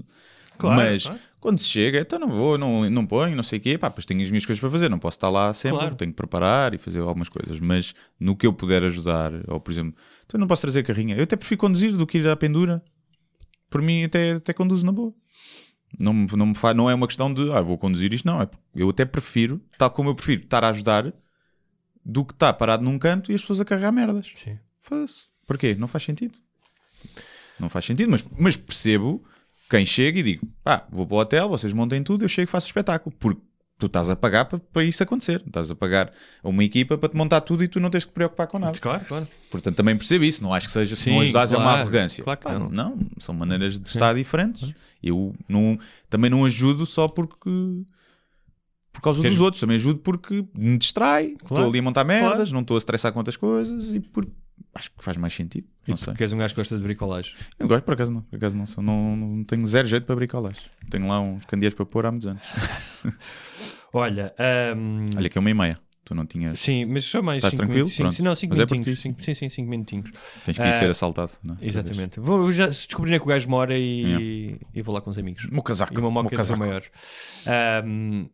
Claro, mas claro. quando se chega, então não vou, não, não ponho, não sei o quê, pá, pois tenho as minhas coisas para fazer, não posso estar lá sempre, Claro. tenho que preparar e fazer algumas coisas. Mas no que eu puder ajudar, ou por exemplo, então não posso trazer carrinha, eu até prefiro conduzir do que ir à pendura. Por mim, até, até conduzo na boa. Não, me- não, me fa... não é uma questão de ah, vou conduzir isto, não. É, eu até prefiro, tal como eu prefiro estar a ajudar, do que estar parado num canto e as pessoas a carregar merdas. Sim. Foda-se. Porquê? Não faz sentido. Não faz sentido, mas, mas percebo quem chega e digo: pá, vou para o hotel, vocês montem tudo, eu chego e faço o espetáculo. Porque tu estás a pagar para, para isso acontecer. Estás a pagar a uma equipa para te montar tudo e tu não tens de te preocupar com nada. Claro, claro. Portanto, também percebo isso. Não acho que seja, se Sim, não ajudares, é uma claro. arrogância. Claro que Pá, não. não, são maneiras de estar diferentes. Eu não, também não ajudo só porque. Por causa Queres- dos outros, também ajudo porque me distrai, estou Claro. ali a montar merdas, Claro. não estou a estressar com outras coisas e por... acho que faz mais sentido. E Não sei. porque és um gajo que gosta de bricolagem. Eu gosto, por acaso não. Por acaso não, não, não tenho zero jeito para bricolagem. Tenho lá uns candeeiros para pôr há muitos anos. Olha, hum, Olha, que é uma e meia. Tu não tinhas. sim, mas só mais Estás cinco tranquilo? minutos. Sim, não, cinco Mas é minutinhos. ti. cinco- sim, sim, cinco minutinhos. Tens que ir Ah, ser assaltado. Não? é? Exatamente. Vou já descobrir onde é que o gajo mora e, Yeah. e vou lá com os amigos. O meu casaco. E uma moca maior. Ahm,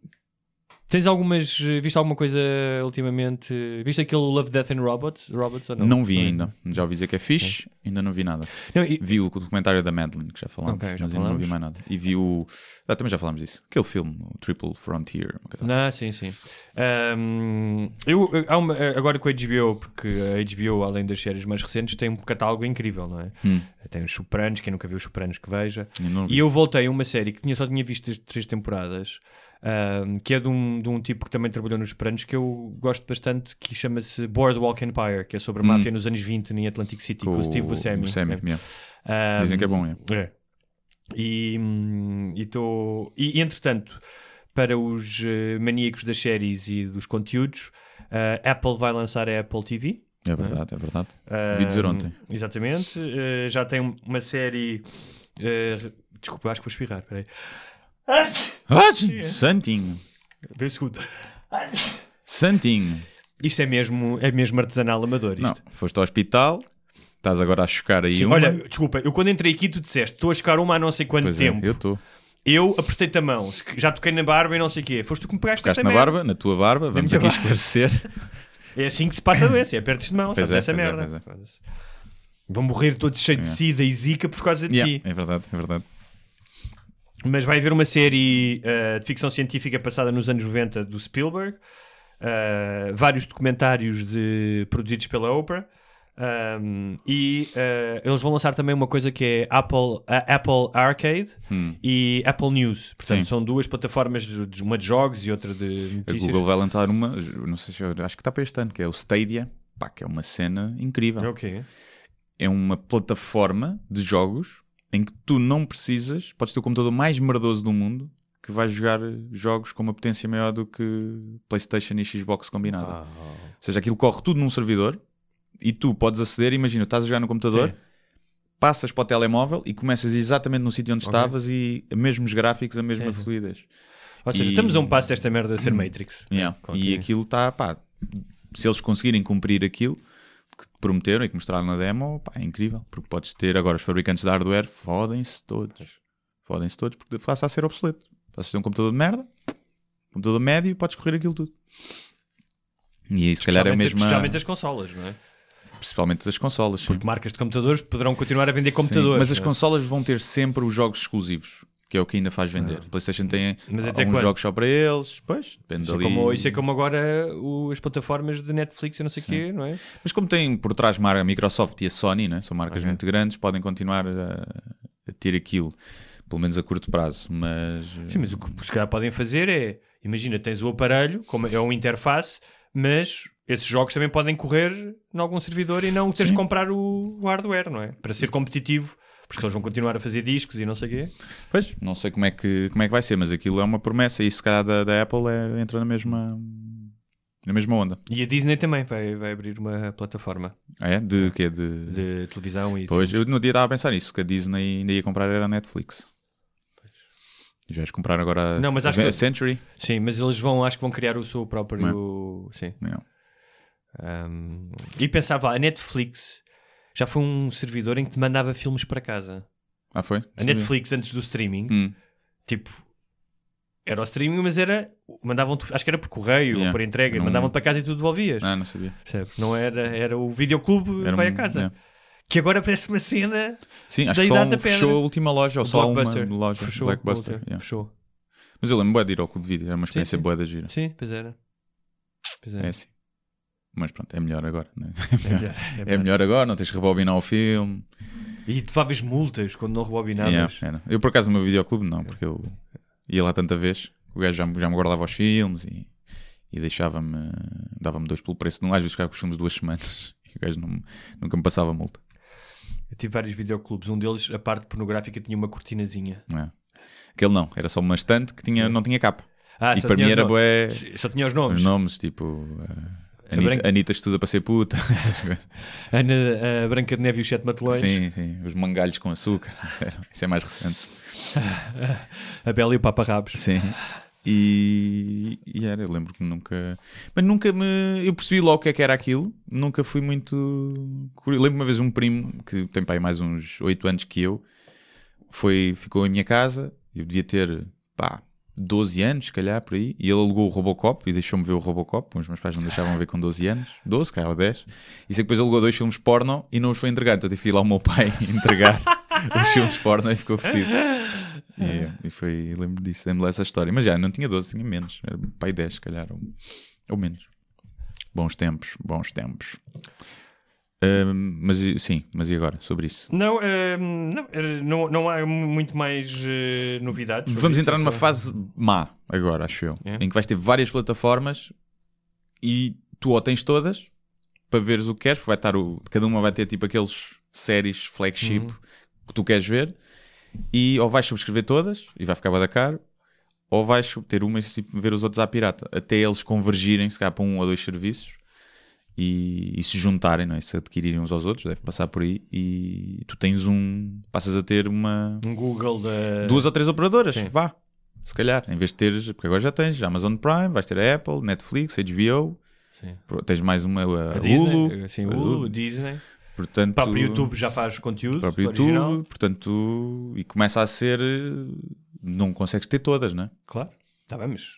tens algumas. Viste alguma coisa ultimamente? Viste aquele Love, Death and Robots? Robots ou não? Não vi ainda. Já ouvi dizer que é fixe, ainda não vi nada. Não, e- Vi o documentário da Madeline, que já falámos, Ok, já mas ainda não vi mais nada. E vi o. Ah, também já falámos disso. Aquele filme, o Triple Frontier. coisa assim. Sim, sim. Ahm, eu, uma- agora com a HBO, porque a HBO, além das séries mais recentes, tem um catálogo incrível, não é? Hum. Tem os Sopranos, quem nunca viu os Sopranos que veja. Eu. E eu voltei a uma série que tinha, só tinha visto as três temporadas, ahm, que é de um, de um tipo que também trabalhou nos Sopranos, que eu gosto bastante, que chama-se Boardwalk Empire, que é sobre a Hum. máfia nos anos 20 em Atlantic City, com, o Steve Buscemi. Buscemi, É. yeah. Dizem que é bom, é. é. E hum, e tô- e, entretanto, para os eh, maníacos das séries e dos conteúdos, a Apple vai lançar a Apple TV. É verdade, é verdade. Ah, Vi dizer ontem. Exatamente. Uh, já tem uma série. uh, desculpa, acho que vou espirrar. Peraí. Santinho. Vê o segundo. Santinho. Isto é mesmo, é mesmo artesanal amador. Isto. Não, foste ao hospital, estás agora a chocar aí Sim, uma. olha, desculpa, eu quando entrei aqui tu disseste estou a chegar uma há não sei quanto pois é, tempo. eu estou. Eu apertei-te a mão, já toquei na barba e não sei o quê. Foste tu que me pegaste Ficaste esta na merda. barba, na tua barba, vamos aqui barba. esclarecer. É assim que se passa a doença, é apertas de mão, Pois é, essa é, merda. é. Vão morrer todos cheios de sida e zica por causa de Yeah, ti. é verdade, é verdade. Mas vai haver uma série uh, de ficção científica passada nos anos 90 do Spielberg, uh, vários documentários de- produzidos pela Oprah. um, e uh, eles vão lançar também uma coisa que é Apple, a Apple Arcade e Apple News. Portanto, Hum. Sim. são duas plataformas, de, uma de jogos e outra de A notícias. Google vai lançar uma, não sei se eu, acho que está para este ano, que é o Stadia, pá, que é uma cena incrível. Ok. É uma plataforma de jogos em que tu não precisas, podes ter o computador mais merdoso do mundo que vai jogar jogos com uma potência maior do que PlayStation e Xbox combinada. Ou seja, aquilo corre tudo num servidor e tu podes aceder, imagina, estás a jogar no computador, Sim. passas para o telemóvel e começas exatamente no sítio onde Ok. estavas e mesmos gráficos, a mesma Sim, fluidez. Ou seja, E- estamos a um passo desta merda de ser Matrix. Yeah. Com E aquilo está, pá, se eles conseguirem cumprir aquilo que te prometeram e que mostraram na demo, pá, é incrível. Porque podes ter agora os fabricantes de hardware, fodem-se todos. Fodem-se todos porque passa a ser obsoleto. Podes ter um computador de merda, computador médio, podes correr aquilo tudo. E se calhar é a mesma. Especialmente as consolas, não é? Principalmente das consolas. sim. Porque marcas de computadores poderão continuar a vender Sim, computadores. Mas as é? consolas vão ter sempre os jogos exclusivos. Que é o que ainda faz vender. A PlayStation tem alguns jogos só para eles. Pois, depende Isso é, dali. como, isso é como agora o- as plataformas de Netflix e não sei o quê, não é? Mas como tem por trás a Microsoft e a Sony, né? são marcas Ok. muito grandes, podem continuar a, a ter aquilo, pelo menos a curto prazo. Mas, Sim, mas o que se calhar podem fazer é, imagina, tens o aparelho, como é uma interface, mas esses jogos também podem correr em algum servidor e não teres Sim. de comprar o, o hardware, não é? Para ser competitivo, porque eles vão continuar a fazer discos e não sei o quê. pois, não sei como é, que, como é que vai ser, mas aquilo é uma promessa e se calhar da, da Apple é- entra na mesma, na mesma onda. E a Disney também vai, vai abrir uma plataforma Ah, é? De quê? De... de televisão e Pois, eu no dia estava a pensar nisso, que a Disney ainda ia comprar era a Netflix. Já vais comprar agora a, Não, mas a, acho que- a Century? Sim, mas eles vão, acho que vão criar o seu próprio. Sim. Não. Um, e pensava, a Netflix já foi um servidor em que te mandava filmes para casa. Ah, foi? A. Netflix, antes do streaming, Hum. tipo, era o streaming, mas era. Mandavam acho que era por correio ou Yeah. por entrega, mandavam-te para casa e tu devolvias. Ah, não sabia. Percebes? Não era, era o videoclube Era vai um- a casa. yeah. Que agora parece uma cena. Sim, acho Da que só um, fechou a última loja, ou o só uma loja. Fechou, Blackbuster. yeah. fechou. Mas eu lembro-me de ir ao Clube de Vídeo, era uma experiência boa da gira. Sim, pois era. Pois É era. assim. Mas pronto, é melhor agora. Né? É melhor, é É melhor. melhor agora, não tens que rebobinar o filme. E tu levavas multas quando não rebobinavas. Yeah, era. Eu por acaso no meu videoclube não, porque eu ia lá tanta vez, o gajo já, me- já me guardava os filmes e, e deixava-me, dava-me dois pelo preço um. Às vezes ficava com os filmes duas semanas e o gajo não, nunca me passava multa. Eu tive vários videoclubes. Um deles, a parte pornográfica, tinha uma cortinazinha. Não é? Aquele não, era só uma estante que tinha, não tinha capa. Ah, e para mim era bué. Só tinha os nomes. Os nomes, tipo. eh, Anitta, Branca- Anitta estuda para ser puta. Ana, a Branca de Neve e os Sete Matelões. sim, sim. Os mangalhos com açúcar. Isso é mais recente. A Bela e o Papa Rabos. Sim. E, e era, eu lembro que nunca. Mas nunca me. Eu percebi logo o que é que era aquilo. Nunca fui muito. curioso. Lembro uma vez um primo que tem pai mais uns 8 anos que eu. Foi, ficou em minha casa. Eu devia ter, pá, 12 anos, se calhar, por aí. E ele alugou o Robocop e deixou-me ver o Robocop. Os meus pais não deixavam ver com 12 anos. 12, cá, ou 10. E sei que depois alugou dois filmes porno e não os foi entregar. Então tive que ir lá ao meu pai entregar os filmes porno e ficou fedido. E, e foi, lembro disso, lembro dessa história. Mas já, não tinha 12, tinha menos. Era pai 10, se calhar, ou, ou menos. Bons tempos, bons tempos. Mas sim, mas e agora, sobre isso? Não, não, não, não há muito mais eh, novidades. Vamos entrar numa só- fase má agora, acho eu. É. Em que vais ter várias plataformas e tu ou tens todas para veres o que queres, vai estar o, cada uma vai ter tipo aqueles séries flagship Uhum. que tu queres ver, e ou vais subscrever todas e vai ficar bada caro, ou vais ter uma e tipo, ver os outros à pirata. Até eles convergirem, se calhar, para um ou dois serviços e, e se juntarem, não é? se adquirirem uns aos outros, deve passar por aí. E tu tens um. passas a ter uma. Um Google da. duas ou três operadoras, Sim. vá. Se calhar, em vez de teres, porque agora já tens Amazon Prime, vais ter a Apple, Netflix, HBO, Sim. Tens mais uma a A Disney, Hulu, sim, a Hulu, Hulu. Disney. portanto, O próprio YouTube já faz conteúdo. o próprio original. YouTube, portanto, e começa a ser, não consegues ter todas, né? Claro, está bem, mas.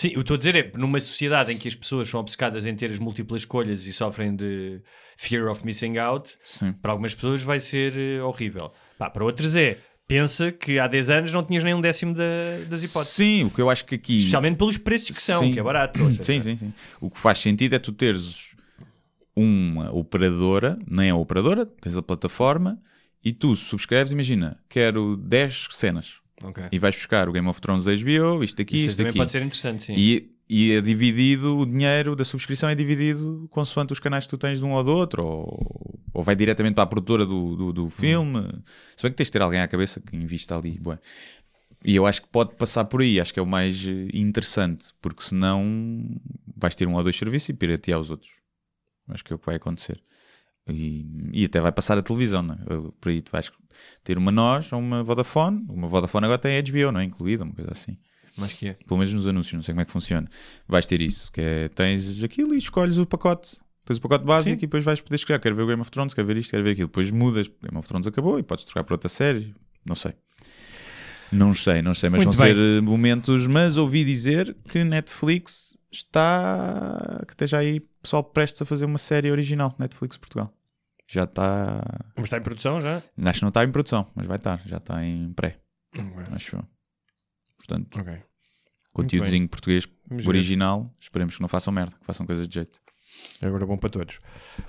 Sim, o que estou a dizer é, numa sociedade em que as pessoas são obcecadas em ter as múltiplas escolhas e sofrem de fear of missing out, Sim. para algumas pessoas vai ser eh, horrível. Pá, para outras é, pensa que há 10 anos não tinhas nem um décimo da- das hipóteses. Sim, o que eu acho que aqui. Especialmente pelos preços que são, Sim. que é barato. seja, Sim, sim, sim. O que faz sentido é tu teres uma operadora, nem a operadora, tens a plataforma e tu subscreves, imagina, quero 10 cenas Ok. e vais buscar o Game of Thrones da HBO, isto aqui, isto também aqui. pode ser interessante, sim. E, e é dividido, o dinheiro da subscrição é dividido consoante os canais que tu tens de um ou do outro, ou, ou vai diretamente para a produtora do, do, do filme. Se bem que tens de ter alguém à cabeça que invista ali. bué. E eu acho que pode passar por aí, acho que é o mais eh, interessante, porque senão vais ter um ou dois serviços e piratear os outros. Acho que é o que vai acontecer. E, e até vai passar a televisão, não é? Por aí tu vais ter uma nós ou uma Vodafone. Uma Vodafone agora tem HBO, não é? Incluída, uma coisa assim Mas que é. pelo menos nos anúncios, não sei como é que funciona. Vais ter isso, que é, tens aquilo e escolhes o pacote. Tens o pacote básico Sim. e depois vais poder escolher. Quero ver o Game of Thrones, quero ver isto, quero ver aquilo. Depois mudas, Game of Thrones acabou e podes trocar para outra série. Não sei. Não sei, não sei, mas Muito vão bem. ser eh, momentos. Mas ouvi dizer que Netflix está. que esteja aí pessoal prestes a fazer uma série original, Netflix Portugal. Já está. Mas está em produção já? Acho que não está em produção, mas vai estar. Já está em pré. Acho eu. Portanto, Ok. conteúdozinho português Vamos ver. original. Esperemos que não façam merda, que façam coisas de jeito. Agora bom para todos.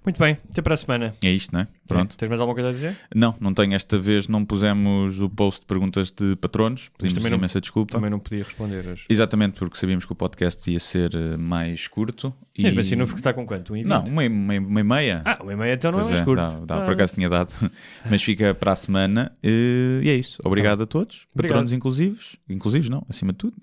Muito bem, até para a semana. É isto, não é? Pronto. É. Tens mais alguma coisa a dizer? Não, não tenho esta vez, não pusemos o post de perguntas de patronos. Pedimos também não- imensa desculpa. Também não podia responder hoje. Exatamente, porque sabíamos que o podcast ia ser eh, mais curto. E... Mesmo assim, não está com quanto? Um Não, uma, e- uma, e- meia. Ah, uma e meia então não é Pois mais é, curto. dá, dá, Ah, por acaso tinha dado. Mas fica para a semana. eh, E é isso. Obrigado a todos. Obrigado. Patronos inclusivos. Inclusivos não, acima de tudo.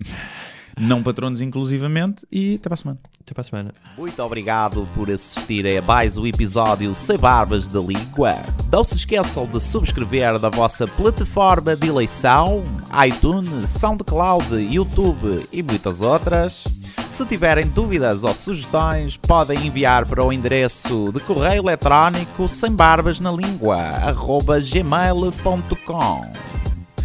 Não patronos inclusivamente. E até para a semana. Até para a semana. Muito obrigado por assistir a mais um episódio Sem Barbas da Língua. Não se esqueçam de subscrever na vossa plataforma de eleição, iTunes, SoundCloud, YouTube e muitas outras. Se tiverem dúvidas ou sugestões, podem enviar para o endereço de correio eletrónico sem barbas na língua, gmail.com.